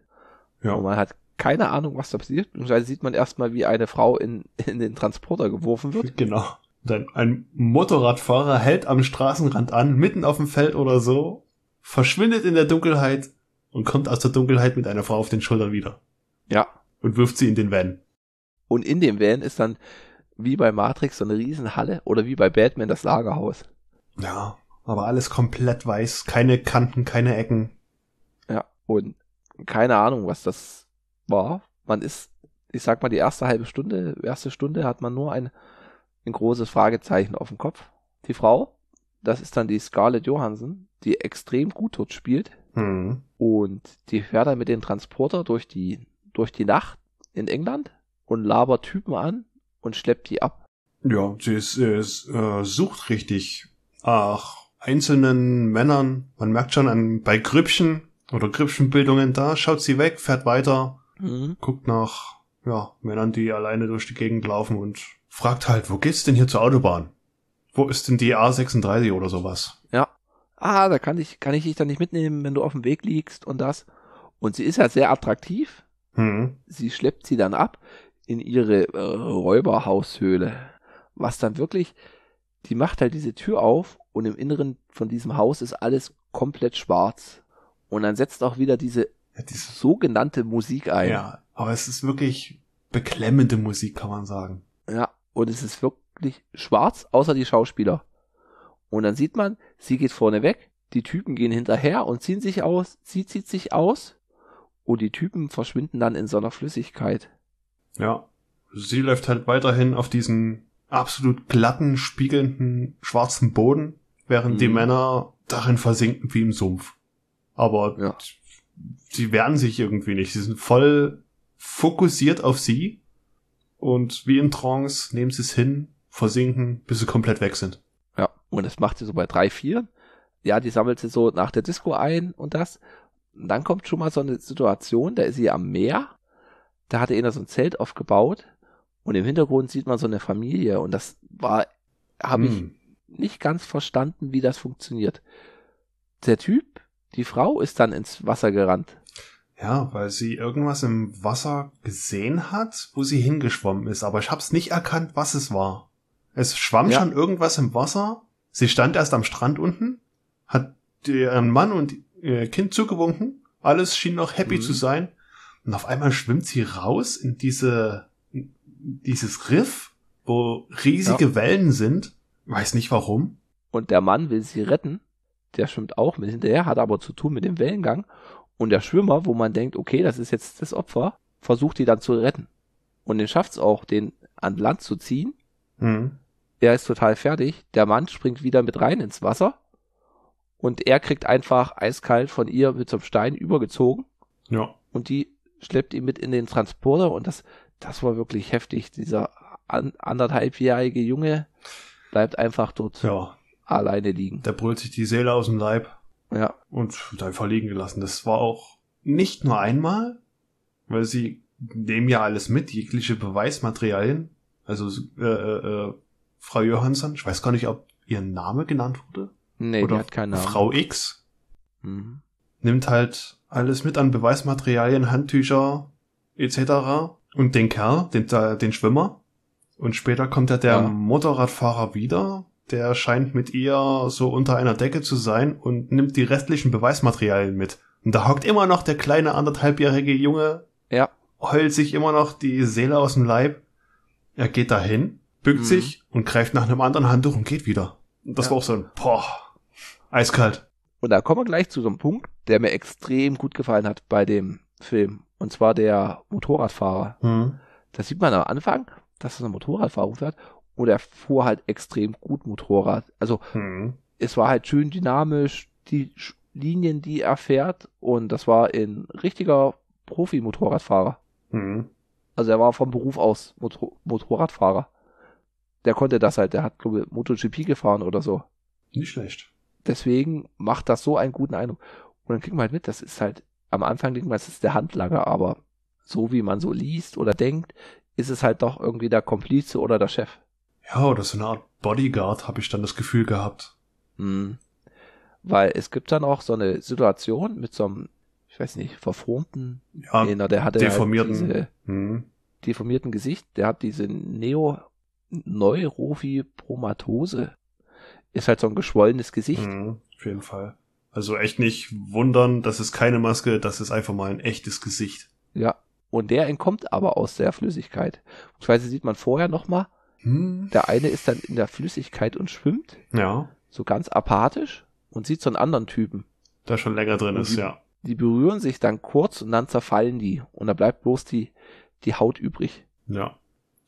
Ja. Und man hat keine Ahnung, was da passiert. Beziehungsweise sieht man erstmal, wie eine Frau in, in den Transporter geworfen wird. Genau. Dann ein Motorradfahrer hält am Straßenrand an, mitten auf dem Feld oder so, verschwindet in der Dunkelheit und kommt aus der Dunkelheit mit einer Frau auf den Schultern wieder Ja. und wirft sie in den Van. Und in dem Van ist dann wie bei Matrix so eine Riesenhalle oder wie bei Batman das Lagerhaus. Ja, aber alles komplett weiß, keine Kanten, keine Ecken. Ja. Und keine Ahnung, was das war. Man ist, ich sag mal, die erste halbe Stunde, erste Stunde hat man nur ein, ein großes Fragezeichen auf dem Kopf. Die Frau, das ist dann die Scarlett Johansson, die extrem gut dort spielt. Hm. Und die fährt dann mit dem Transporter durch die, durch die Nacht in England und labert Typen an und schleppt die ab. Ja, sie ist, ist, äh, sucht richtig nach einzelnen Männern. Man merkt schon an, bei Grüppchen oder Grüppchenbildungen, da schaut sie weg, fährt weiter, Mhm. guckt nach ja, Männern, die alleine durch die Gegend laufen und fragt halt, wo geht's denn hier zur Autobahn? Wo ist denn die A36 oder sowas? Ja. Ah, da kann ich, kann ich dich dann nicht mitnehmen, wenn du auf dem Weg liegst und das. Und sie ist ja sehr attraktiv. Hm. sie schleppt sie dann ab in ihre äh, Räuberhaushöhle. Was dann wirklich, die macht halt diese Tür auf und im Inneren von diesem Haus ist alles komplett schwarz. Und dann setzt auch wieder diese Ja, dieses, sogenannte Musik ein. ja, aber es ist wirklich beklemmende Musik, kann man sagen. Ja, und es ist wirklich schwarz, außer die Schauspieler. Und dann sieht man, sie geht vorne weg, die Typen gehen hinterher und ziehen sich aus, sie zieht sich aus und die Typen verschwinden dann in so einer Flüssigkeit. Ja. Sie läuft halt weiterhin auf diesen absolut glatten, spiegelnden, schwarzen Boden, während die Mhm. Männer darin versinken wie im Sumpf. Aber Ja. Sie wehren sich irgendwie nicht. Sie sind voll fokussiert auf sie und wie in Trance nehmen sie es hin, versinken, bis sie komplett weg sind. Ja, und das macht sie so bei drei, vier. Ja, die sammelt sie so nach der Disco ein und das. Und dann kommt schon mal so eine Situation, da ist sie am Meer. Da hatte einer so ein Zelt aufgebaut und im Hintergrund sieht man so eine Familie und das war, habe ich Hm. nicht ganz verstanden, wie das funktioniert. Der Typ, Die Frau ist dann ins Wasser gerannt. Ja, weil sie irgendwas im Wasser gesehen hat, wo sie hingeschwommen ist. Aber ich hab's nicht erkannt, was es war. Es schwamm Ja. schon irgendwas im Wasser. Sie stand erst am Strand unten, hat ihren Mann und ihr Kind zugewunken. Alles schien noch happy Mhm. zu sein. Und auf einmal schwimmt sie raus in diese, in dieses Riff, wo riesige Wellen sind. Weiß nicht warum. Und der Mann will sie retten. Der schwimmt auch mit hinterher, hat aber zu tun mit dem Wellengang. Und der Schwimmer, wo man denkt, okay, das ist jetzt das Opfer, versucht die dann zu retten. Und den schafft's auch, den an Land zu ziehen. Hm. Er ist total fertig. Der Mann springt wieder mit rein ins Wasser. Und er kriegt einfach eiskalt von ihr mit so einem Stein übergezogen. Ja. Und die schleppt ihn mit in den Transporter. Und das, das war wirklich heftig. Dieser an, anderthalbjährige Junge bleibt einfach dort Ja. Alleine liegen. Der brüllt sich die Seele aus dem Leib. Ja, und wird einfach liegen gelassen. Das war auch nicht nur einmal, weil sie nehmen ja alles mit, jegliche Beweismaterialien. Also äh, äh, äh, Frau Johansson, ich weiß gar nicht, ob ihr Name genannt wurde. nee, oder die hat keinen Namen. Frau X Mhm. nimmt halt alles mit an Beweismaterialien, Handtücher etc. Und den Kerl, den, den Schwimmer. Und später kommt ja der Ja. Motorradfahrer wieder. Der scheint mit ihr so unter einer Decke zu sein und nimmt die restlichen Beweismaterialien mit. Und da hockt immer noch der kleine anderthalbjährige Junge, Ja, heult sich immer noch die Seele aus dem Leib. Er geht dahin, bückt Mhm. sich und greift nach einem anderen Handtuch und geht wieder. Und das Ja. war auch so ein, boah, eiskalt. und da kommen wir gleich zu so einem Punkt, der mir extrem gut gefallen hat bei dem Film. Und zwar der Motorradfahrer. Hm. Da sieht man am Anfang, dass er ein Motorradfahrer fährt und er fuhr halt extrem gut Motorrad. Also Hm. es war halt schön dynamisch, die Linien, die er fährt und das war ein richtiger Profi-Motorradfahrer. Hm. Also er war vom Beruf aus Motor Motorradfahrer. Der konnte das halt, der hat glaube ich MotoGP gefahren oder so. Nicht schlecht. Deswegen macht das so einen guten Eindruck. Und dann kriegt man halt mit, das ist halt, am Anfang denkt man, es ist der Handlanger, aber so wie man so liest oder denkt, ist es halt doch irgendwie der Komplize oder der Chef. Ja, oder so eine Art Bodyguard, habe ich dann das Gefühl gehabt. Mhm. Weil es gibt dann auch so eine Situation mit so einem, ich weiß nicht, verformten, Ja, nee, na, der hatte deformierten. Halt diese hm. deformierten Gesicht, der hat diese Neo-Neurophypromatose. Ist halt so ein geschwollenes Gesicht. Hm, auf jeden Fall. Also echt nicht wundern, das ist keine Maske, das ist einfach mal ein echtes Gesicht. Ja. Und der entkommt aber aus der Flüssigkeit. Beziehungsweise sieht man vorher nochmal, Hm. der eine ist dann in der Flüssigkeit und schwimmt, Ja, so ganz apathisch und sieht so einen anderen Typen. der schon länger drin Und ist, die- ja. Die berühren sich dann kurz und dann zerfallen die. Und da bleibt bloß die, die Haut übrig. Ja.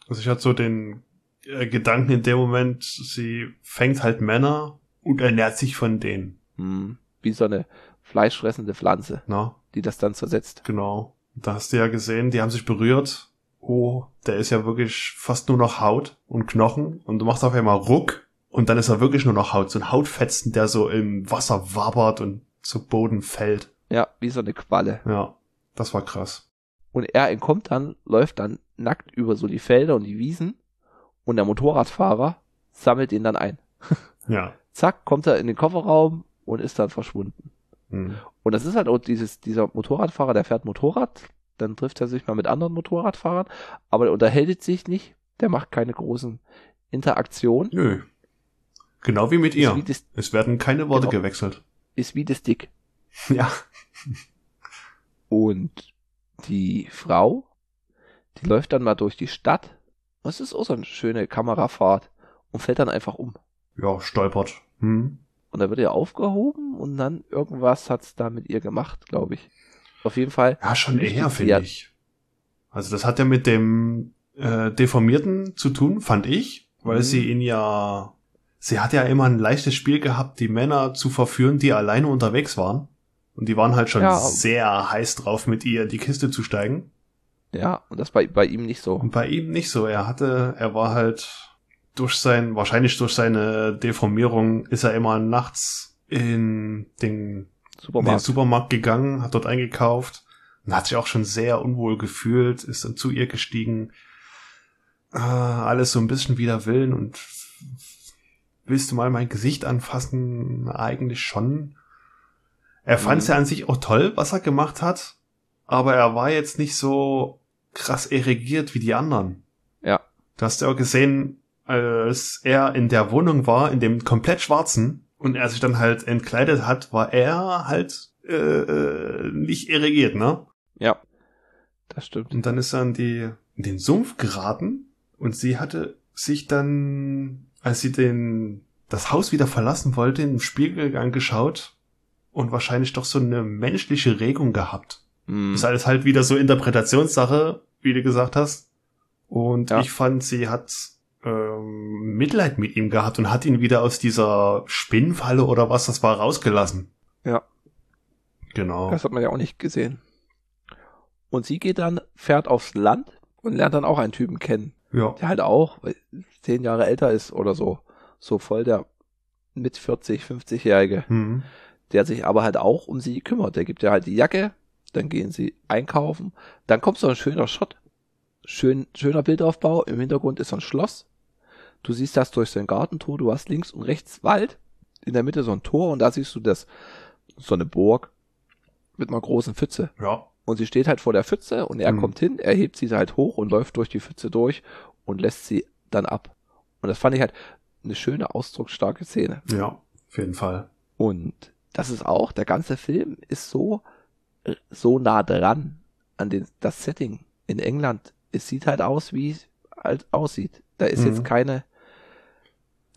Also ich hatte so den äh, Gedanken in dem Moment, sie fängt halt Männer und ernährt sich von denen. Hm. Wie so eine fleischfressende Pflanze, Na, die das dann zersetzt. genau. Da hast du ja gesehen, die haben sich berührt. Oh, der ist ja wirklich fast nur noch Haut und Knochen und du machst auf einmal Ruck und dann ist er wirklich nur noch Haut. So ein Hautfetzen, der so im Wasser wabert und zu Boden fällt. Ja, wie so eine Qualle. Ja, das war krass. Und er entkommt dann, läuft dann nackt über so die Felder und die Wiesen und der Motorradfahrer sammelt ihn dann ein. Ja. Zack, kommt er in den Kofferraum und ist dann verschwunden. Hm. Und das ist halt auch dieses, dieser Motorradfahrer, der fährt Motorrad, dann trifft er sich mal mit anderen Motorradfahrern, aber der unterhält sich nicht, der macht keine großen Interaktionen. Nö. Genau wie mit ihr. wie das, Es werden keine Worte Genau. gewechselt. ist wie das Dick. Ja. Und die Frau, die läuft dann mal durch die Stadt. Das ist auch so eine schöne Kamerafahrt und fällt dann einfach um. Ja, stolpert. Hm. Und dann wird ihr aufgehoben und dann irgendwas hat's da mit ihr gemacht, glaube ich. Auf jeden Fall. Ja, schon eher, finde ich. Also das hat ja mit dem äh, Deformierten zu tun, fand ich, weil Mhm. sie ihn ja, sie hat ja immer ein leichtes Spiel gehabt, die Männer zu verführen, die alleine unterwegs waren. Und die waren halt schon Ja. sehr heiß drauf, mit ihr in die Kiste zu steigen. Ja, und das bei, bei ihm nicht so. Und bei ihm nicht so. Er hatte, er war halt durch sein, wahrscheinlich durch seine Deformierung ist er immer nachts in den in den Supermarkt. Supermarkt gegangen, hat dort eingekauft und hat sich auch schon sehr unwohl gefühlt, ist dann zu ihr gestiegen. Äh, alles so ein bisschen wider Willen und willst du mal mein Gesicht anfassen? Eigentlich schon. Er fand es Mhm. ja an sich auch toll, was er gemacht hat, aber er war jetzt nicht so krass erregiert wie die anderen. Ja. Du hast ja auch gesehen, als er in der Wohnung war, in dem komplett schwarzen, und er sich dann halt entkleidet hat, war er halt äh, äh, nicht erregiert, ne? Ja. Das stimmt. Und dann ist er in, die, in den Sumpf geraten und sie hatte sich dann, als sie den, das Haus wieder verlassen wollte, in den Spiegel angeschaut und wahrscheinlich doch so eine menschliche Regung gehabt. Hm. Ist alles halt wieder so Interpretationssache, wie du gesagt hast. Und Ja. ich fand, sie hat ähm, Mitleid mit ihm gehabt und hat ihn wieder aus dieser Spinnfalle oder was das war rausgelassen. Ja. Genau. Das hat man ja auch nicht gesehen. Und sie geht dann, fährt aufs Land und lernt dann auch einen Typen kennen, Ja. der halt auch weil, zehn Jahre älter ist oder so. So voll der mit 40, 50-Jährige, Mhm. der sich aber halt auch um sie kümmert. Der gibt ihr halt die Jacke, dann gehen sie einkaufen, dann kommt so ein schöner Shot. Schön, schöner Bildaufbau, im Hintergrund ist so ein Schloss. Du siehst das durch so ein Gartentor, du hast links und rechts Wald, in der Mitte so ein Tor und da siehst du das, so eine Burg mit einer großen Pfütze. Ja. Und sie steht halt vor der Pfütze und er Mhm. kommt hin, er hebt sie halt hoch und läuft durch die Pfütze durch und lässt sie dann ab. Und das fand ich halt eine schöne, ausdrucksstarke Szene. Ja. Auf jeden Fall. Und das ist auch, der ganze Film ist so, so nah dran an den, das Setting in England. Es sieht halt aus, wie es halt aussieht. Da ist Mhm. jetzt keine,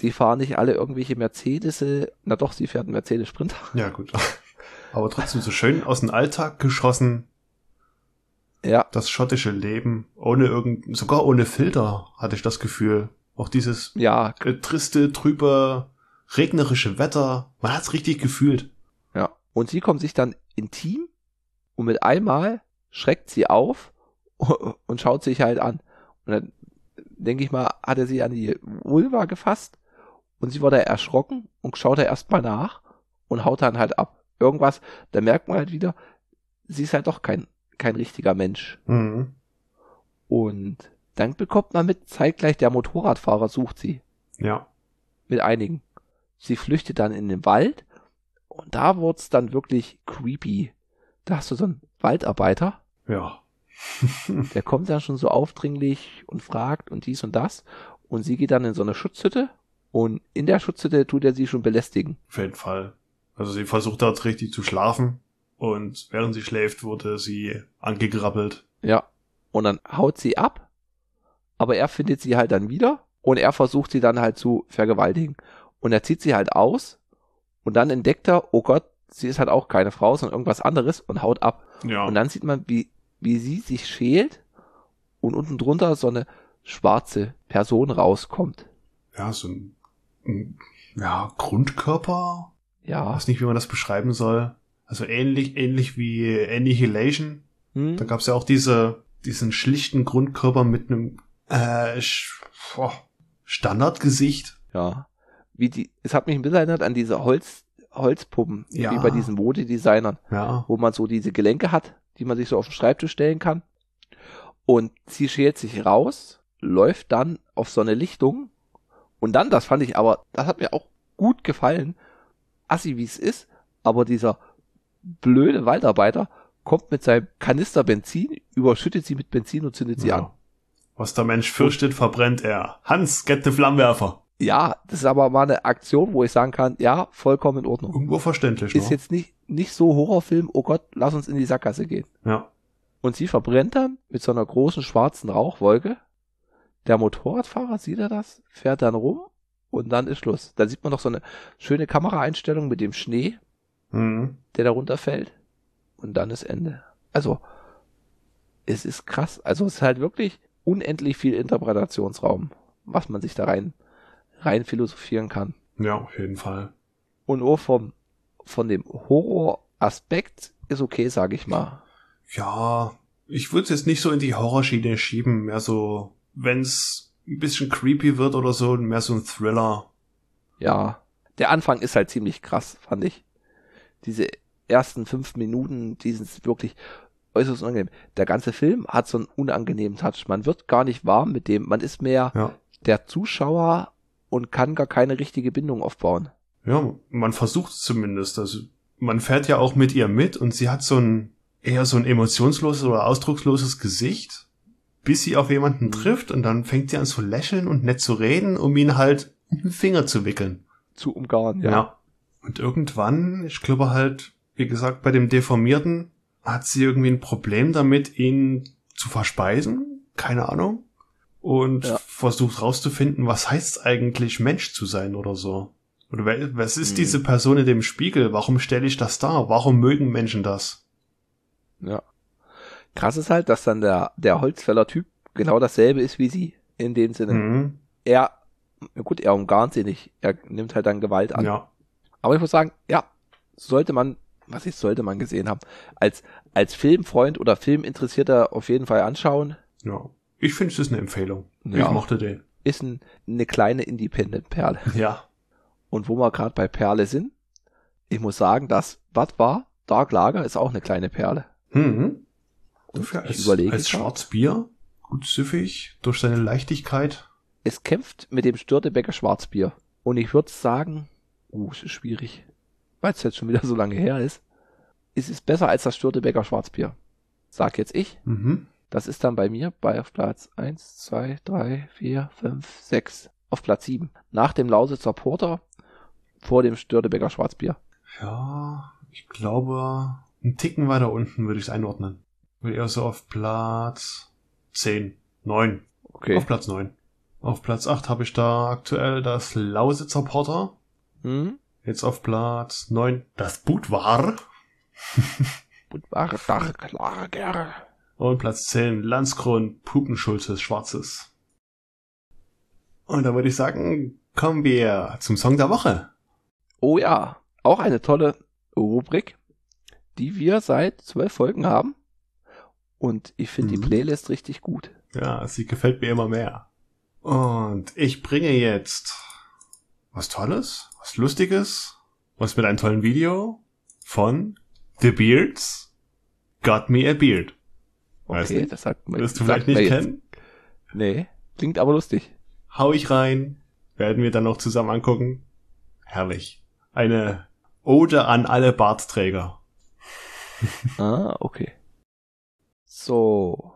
die fahren nicht alle irgendwelche Mercedes, na doch, sie fährt einen Mercedes Sprinter. Ja, gut. Aber trotzdem so schön aus dem Alltag geschossen. Ja, Das schottische Leben. Ohne irgend, sogar ohne Filter hatte ich das Gefühl. Auch dieses ja, äh, triste, trübe, regnerische Wetter. Man hat's richtig gefühlt. Ja. Und sie kommt sich dann intim und mit einmal schreckt sie auf und schaut sich halt an. Und dann denke ich mal, hat er sie an die Vulva gefasst und sie wurde erschrocken und schaut er erstmal nach und haut dann halt ab. Irgendwas, da merkt man halt wieder, sie ist halt doch kein, kein richtiger Mensch. Mhm. Und dann bekommt man mit, zeitgleich der Motorradfahrer sucht sie Ja. mit einigen. Sie flüchtet dann in den Wald und da wird's dann wirklich creepy. Da hast du so einen Waldarbeiter, Ja. der kommt dann schon so aufdringlich und fragt und dies und das und sie geht dann in so eine Schutzhütte und in der Schutzhütte tut er sie schon belästigen. Auf jeden Fall. Also sie versucht dort richtig zu schlafen und während sie schläft, wurde sie angegrabbelt. Ja. Und dann haut sie ab, aber er findet sie halt dann wieder und er versucht sie dann halt zu vergewaltigen. Und er zieht sie halt aus und dann entdeckt er, oh Gott, sie ist halt auch keine Frau, sondern irgendwas anderes und haut ab. Ja. Und dann sieht man, wie, wie sie sich schält und unten drunter so eine schwarze Person rauskommt. ja, so ein, ein ja, Grundkörper. Ja. weiß nicht, wie man das beschreiben soll. Also ähnlich, ähnlich wie Annihilation. Hm? Da gab's ja auch diese, diesen schlichten Grundkörper mit einem äh, boah, Standardgesicht. Ja. Wie die, es hat mich ein bisschen erinnert an diese Holz, Holzpuppen, Ja. wie bei diesen Modedesignern, Ja. wo man so diese Gelenke hat, die man sich so auf den Schreibtisch stellen kann. Und sie schält sich raus, läuft dann auf so eine Lichtung. Und dann, das fand ich aber, das hat mir auch gut gefallen, assi wie es ist, aber dieser blöde Waldarbeiter kommt mit seinem Kanister Benzin, überschüttet sie mit Benzin und zündet sie ja. an. Was der Mensch fürchtet, verbrennt er. Hans, get den Flammenwerfer. Ja, das ist aber mal eine Aktion, wo ich sagen kann, ja, vollkommen in Ordnung. Irgendwo verständlich, Ist ne? jetzt nicht, nicht so Horrorfilm, oh Gott, lass uns in die Sackgasse gehen. Ja. Und sie verbrennt dann mit so einer großen schwarzen Rauchwolke. Der Motorradfahrer, sieht er das, fährt dann rum und dann ist Schluss. Da sieht man noch so eine schöne Kameraeinstellung mit dem Schnee, Mhm. der da runterfällt. Und dann ist Ende. Also, es ist krass. Also, es ist halt wirklich unendlich viel Interpretationsraum, was man sich da rein, rein philosophieren kann. Ja, auf jeden Fall. Und nur vom, von dem Horror-Aspekt ist okay, sage ich mal. Ja, ich würde es jetzt nicht so in die Horrorschiene schieben, mehr so, wenn's ein bisschen creepy wird oder so, mehr so ein Thriller. Ja, der Anfang ist halt ziemlich krass, fand ich. Diese ersten fünf Minuten, die sind wirklich äußerst unangenehm. Der ganze Film hat so einen unangenehmen Touch. Man wird gar nicht warm mit dem. Man ist mehr Ja. der Zuschauer und kann gar keine richtige Bindung aufbauen. Ja, man versucht es zumindest. Also man fährt ja auch mit ihr mit und sie hat so ein eher so ein emotionsloses oder ausdrucksloses Gesicht, bis sie auf jemanden Mhm. trifft und dann fängt sie an zu lächeln und nett zu reden, um ihn halt um den Finger zu wickeln. Zu umgarnen, ja. Ja. Und irgendwann, ich glaube halt, wie gesagt, bei dem Deformierten hat sie irgendwie ein Problem damit, ihn zu verspeisen. Keine Ahnung. Und Ja. versucht rauszufinden, was heißt eigentlich Mensch zu sein oder so. Oder was ist Hm. diese Person in dem Spiegel? Warum stelle ich das dar? Warum mögen Menschen das? Ja. Krass ist halt, dass dann der, der Holzfäller-Typ genau dasselbe ist wie sie. In dem Sinne. Mhm. Er, gut, er umgarnt sie nicht. Er nimmt halt dann Gewalt an. Ja. Aber ich muss sagen, ja, sollte man, was ist, sollte man gesehen haben, als, als Filmfreund oder Filminteressierter auf jeden Fall anschauen. Ja. Ich finde, es ist eine Empfehlung. Ja. Ich mochte den. Ist ein, eine kleine Independent-Perle. Ja. Und wo wir gerade bei Perle sind, ich muss sagen, das was war, Dark Lager ist auch eine kleine Perle. Mhm. Dafür als, überlege als Schwarzbier. Gut süffig. Durch seine Leichtigkeit. es kämpft mit dem Störtebecker Schwarzbier. Und ich würde sagen, uh, es ist schwierig, weil es jetzt schon wieder so lange her ist. Es ist besser als das Störtebecker Schwarzbier. Sag jetzt ich. Mhm. Das ist dann bei mir bei auf Platz 1, 2, 3, 4, 5, 6. Auf Platz 7. Nach dem Lausitzer Porter, vor dem Störtebecker Schwarzbier. Ja, ich glaube, einen Ticken weiter unten würde ich es einordnen. Würde eher so auf Platz 10, 9. Okay. Auf Platz 9. Auf Platz 8 habe ich da aktuell das Lausitzer Porter. Hm? Jetzt auf Platz 9 das Budvar. Und war Dark Lager. Und Platz 10 Landskron Pupenschulzes Schwarzes. Und da würde ich sagen, kommen wir zum Song der Woche. Oh ja, auch eine tolle Rubrik, die wir seit zwölf Folgen haben. Und ich finde Mhm. die Playlist richtig gut. Ja, sie gefällt mir immer mehr. Und ich bringe jetzt was Tolles, was Lustiges, was mit einem tollen Video von The Beards. Got Me a Beard. Weiß Okay, nicht. das sagt man. Wirst du vielleicht nicht kennen? Nee, klingt aber lustig. Hau ich rein. Werden wir dann noch zusammen angucken. Herrlich. Eine Ode an alle Bartträger. Ah, okay. So.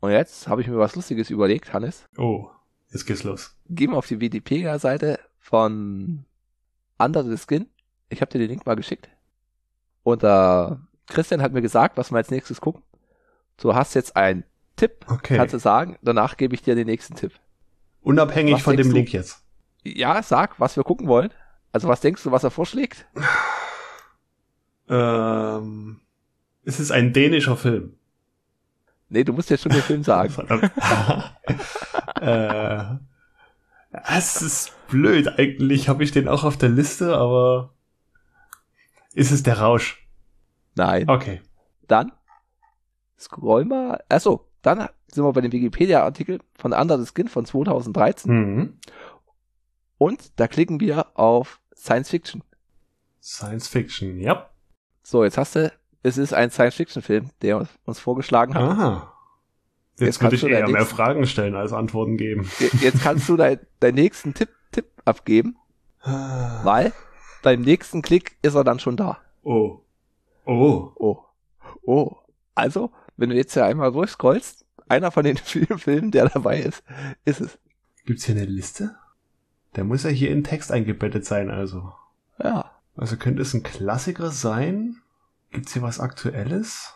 Und jetzt habe ich mir was Lustiges überlegt, Hannes. Oh, jetzt geht's los. Gehen wir auf die Wikipedia-Seite von Under the Skin. Ich habe dir den Link mal geschickt. Und äh, Christian hat mir gesagt, was wir als nächstes gucken. Du hast jetzt einen Tipp, Okay. kannst du sagen. Danach gebe ich dir den nächsten Tipp. Unabhängig Was von dem du? Link jetzt. Ja, sag, was wir gucken wollen. Also was denkst du, was er vorschlägt? Ähm, es ist ein dänischer Film. Nee, du musst jetzt schon den Film sagen. Äh, es ist blöd. Eigentlich habe ich den auch auf der Liste, aber ist es der Rausch? Nein. Okay. Dann scroll mal. Achso, dann sind wir bei dem Wikipedia-Artikel von Under the Skin von 2013. Mhm. Und da klicken wir auf Science Fiction. Science Fiction, ja. So, jetzt hast du, es ist ein Science-Fiction-Film, der uns vorgeschlagen hat. Aha. Jetzt Jetzt könnte ich eher mehr Fragen stellen als Antworten geben. Je- Jetzt kannst du dein, deinen nächsten Tipp, Tipp abgeben, weil beim nächsten Klick ist er dann schon da. Oh. Oh. Oh. Oh. Also, wenn du jetzt ja einmal durchscrollst, einer von den vielen Filmen, der dabei ist, ist es. Gibt's hier eine Liste? Der muss ja hier in Text eingebettet sein, also. Ja. Also könnte es ein Klassiker sein? Gibt's hier was Aktuelles?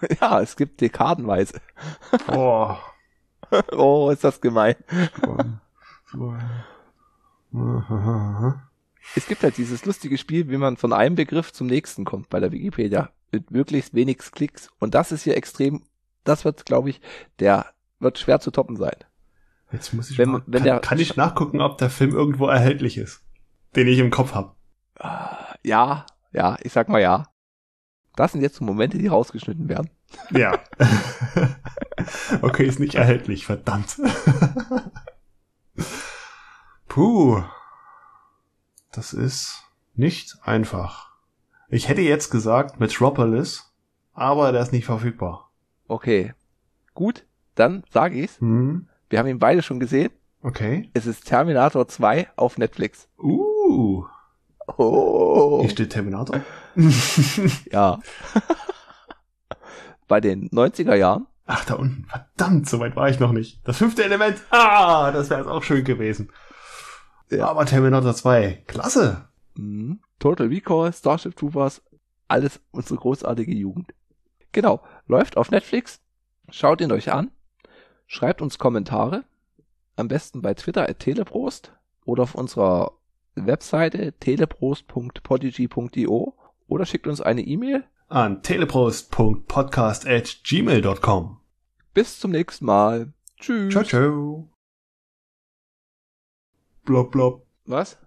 Ja, es gibt dekadenweise. Boah. Oh, ist das gemein. Es gibt halt dieses lustige Spiel, wie man von einem Begriff zum nächsten kommt bei der Wikipedia. Mit möglichst wenig Klicks. Und das ist hier extrem, das wird, glaube ich, der wird schwer zu toppen sein. Jetzt muss ich Wenn- mal, wenn kann, der- kann ich nachgucken, ob der Film irgendwo erhältlich ist, den ich im Kopf habe. Ah, Ja, ja, ich sag mal ja. Das sind jetzt so Momente, die rausgeschnitten werden. Ja. okay, ist nicht erhältlich, verdammt. Puh. Das ist nicht einfach. Ich hätte jetzt gesagt Metropolis, aber der ist nicht verfügbar. Okay. Gut, dann sage ich's. Hm, Wir haben ihn beide schon gesehen. okay. Es ist Terminator 2 auf Netflix. Uh. Oh. Hier steht Terminator. Ja. Bei den 90er Jahren. Ach, da unten. Verdammt, so weit war ich noch nicht. Das fünfte Element. Ah, das wäre jetzt auch schön gewesen. Ja. Aber Terminator 2. Klasse. Mhm. Total Recall, Starship Troopers, alles unsere großartige Jugend. Genau, läuft auf Netflix. Schaut ihn euch an. Schreibt uns Kommentare. Am besten bei Twitter at teleprost oder auf unserer Webseite teleprost.podigy.io oder schickt uns eine E-Mail. An teleprost.podcast at gmail.com. Bis zum nächsten Mal. Tschüss. Ciao, ciao. Blob, blob, Was?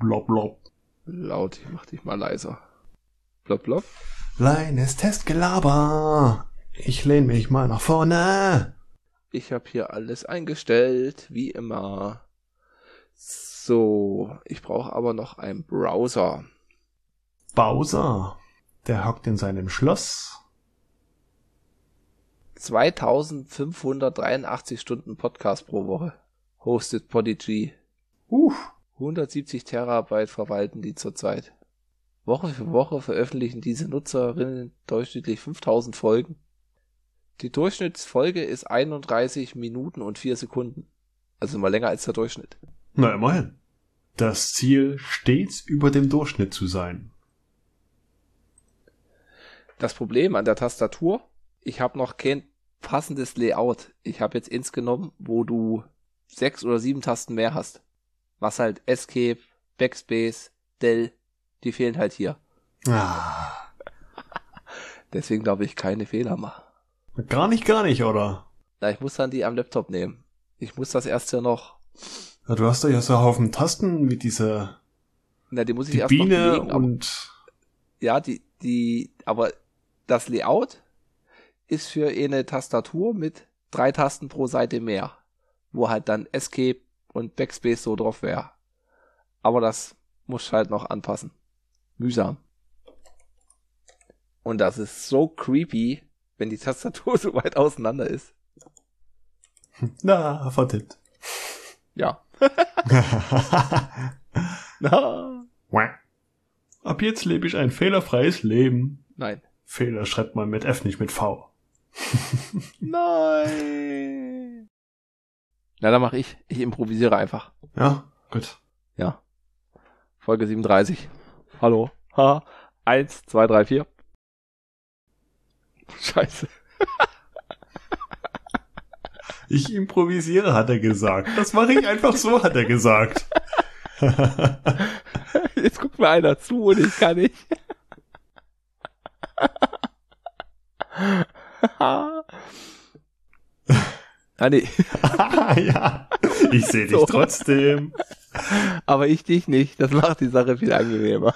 blob, blob. Laut, ich mach dich mal leiser. Blop, blop. Kleines Testgelaber. Ich lehn mich mal nach vorne. Ich habe hier alles eingestellt, wie immer. So, ich brauche aber noch einen Browser. Bowser. Der hockt in seinem Schloss. 2583 Stunden Podcast pro Woche. Hostet Podigy. Uff. 170 Terabyte verwalten die zurzeit. Woche für Woche veröffentlichen diese Nutzerinnen durchschnittlich 5000 Folgen. Die Durchschnittsfolge ist 31 Minuten und 4 Sekunden. Also immer länger als der Durchschnitt. Na, immerhin. Das Ziel, stets über dem Durchschnitt zu sein. Das Problem an der Tastatur, ich habe noch kein passendes Layout. Ich habe jetzt ins genommen, wo du sechs oder sieben Tasten mehr hast. Was halt Escape, Backspace, Del, die fehlen halt hier. Ah. Deswegen glaube ich keine Fehler machen. Gar nicht, gar nicht, oder? Na, ich muss dann die am Laptop nehmen. Ich muss das erst ja noch, Ja, du hast doch ja so einen Haufen Tasten mit dieser na, die muss ich die erst Biene belegen, aber, und ja, die, die, aber das Layout ist für eine Tastatur mit drei Tasten pro Seite mehr, wo halt dann Escape und Backspace so drauf wäre. Aber das muss ich halt noch anpassen. Mühsam. Und das ist so creepy, wenn die Tastatur so weit auseinander ist. na, vertippt. Ja. Na. Ab jetzt lebe ich ein fehlerfreies Leben. Nein. Fehler schreibt man mit F, nicht mit V. Nein. Na, dann mach ich. Ich improvisiere einfach. Ja, gut. Ja. Folge 37. Hallo. Ha. Eins, zwei, drei, vier. Scheiße. Ich improvisiere, hat er gesagt. Das mache ich einfach so, hat er gesagt. Jetzt guckt mir einer zu und ich kann nicht. ah, nee. ja, ich sehe dich So. trotzdem. Aber ich dich nicht. Das macht die Sache viel angenehmer.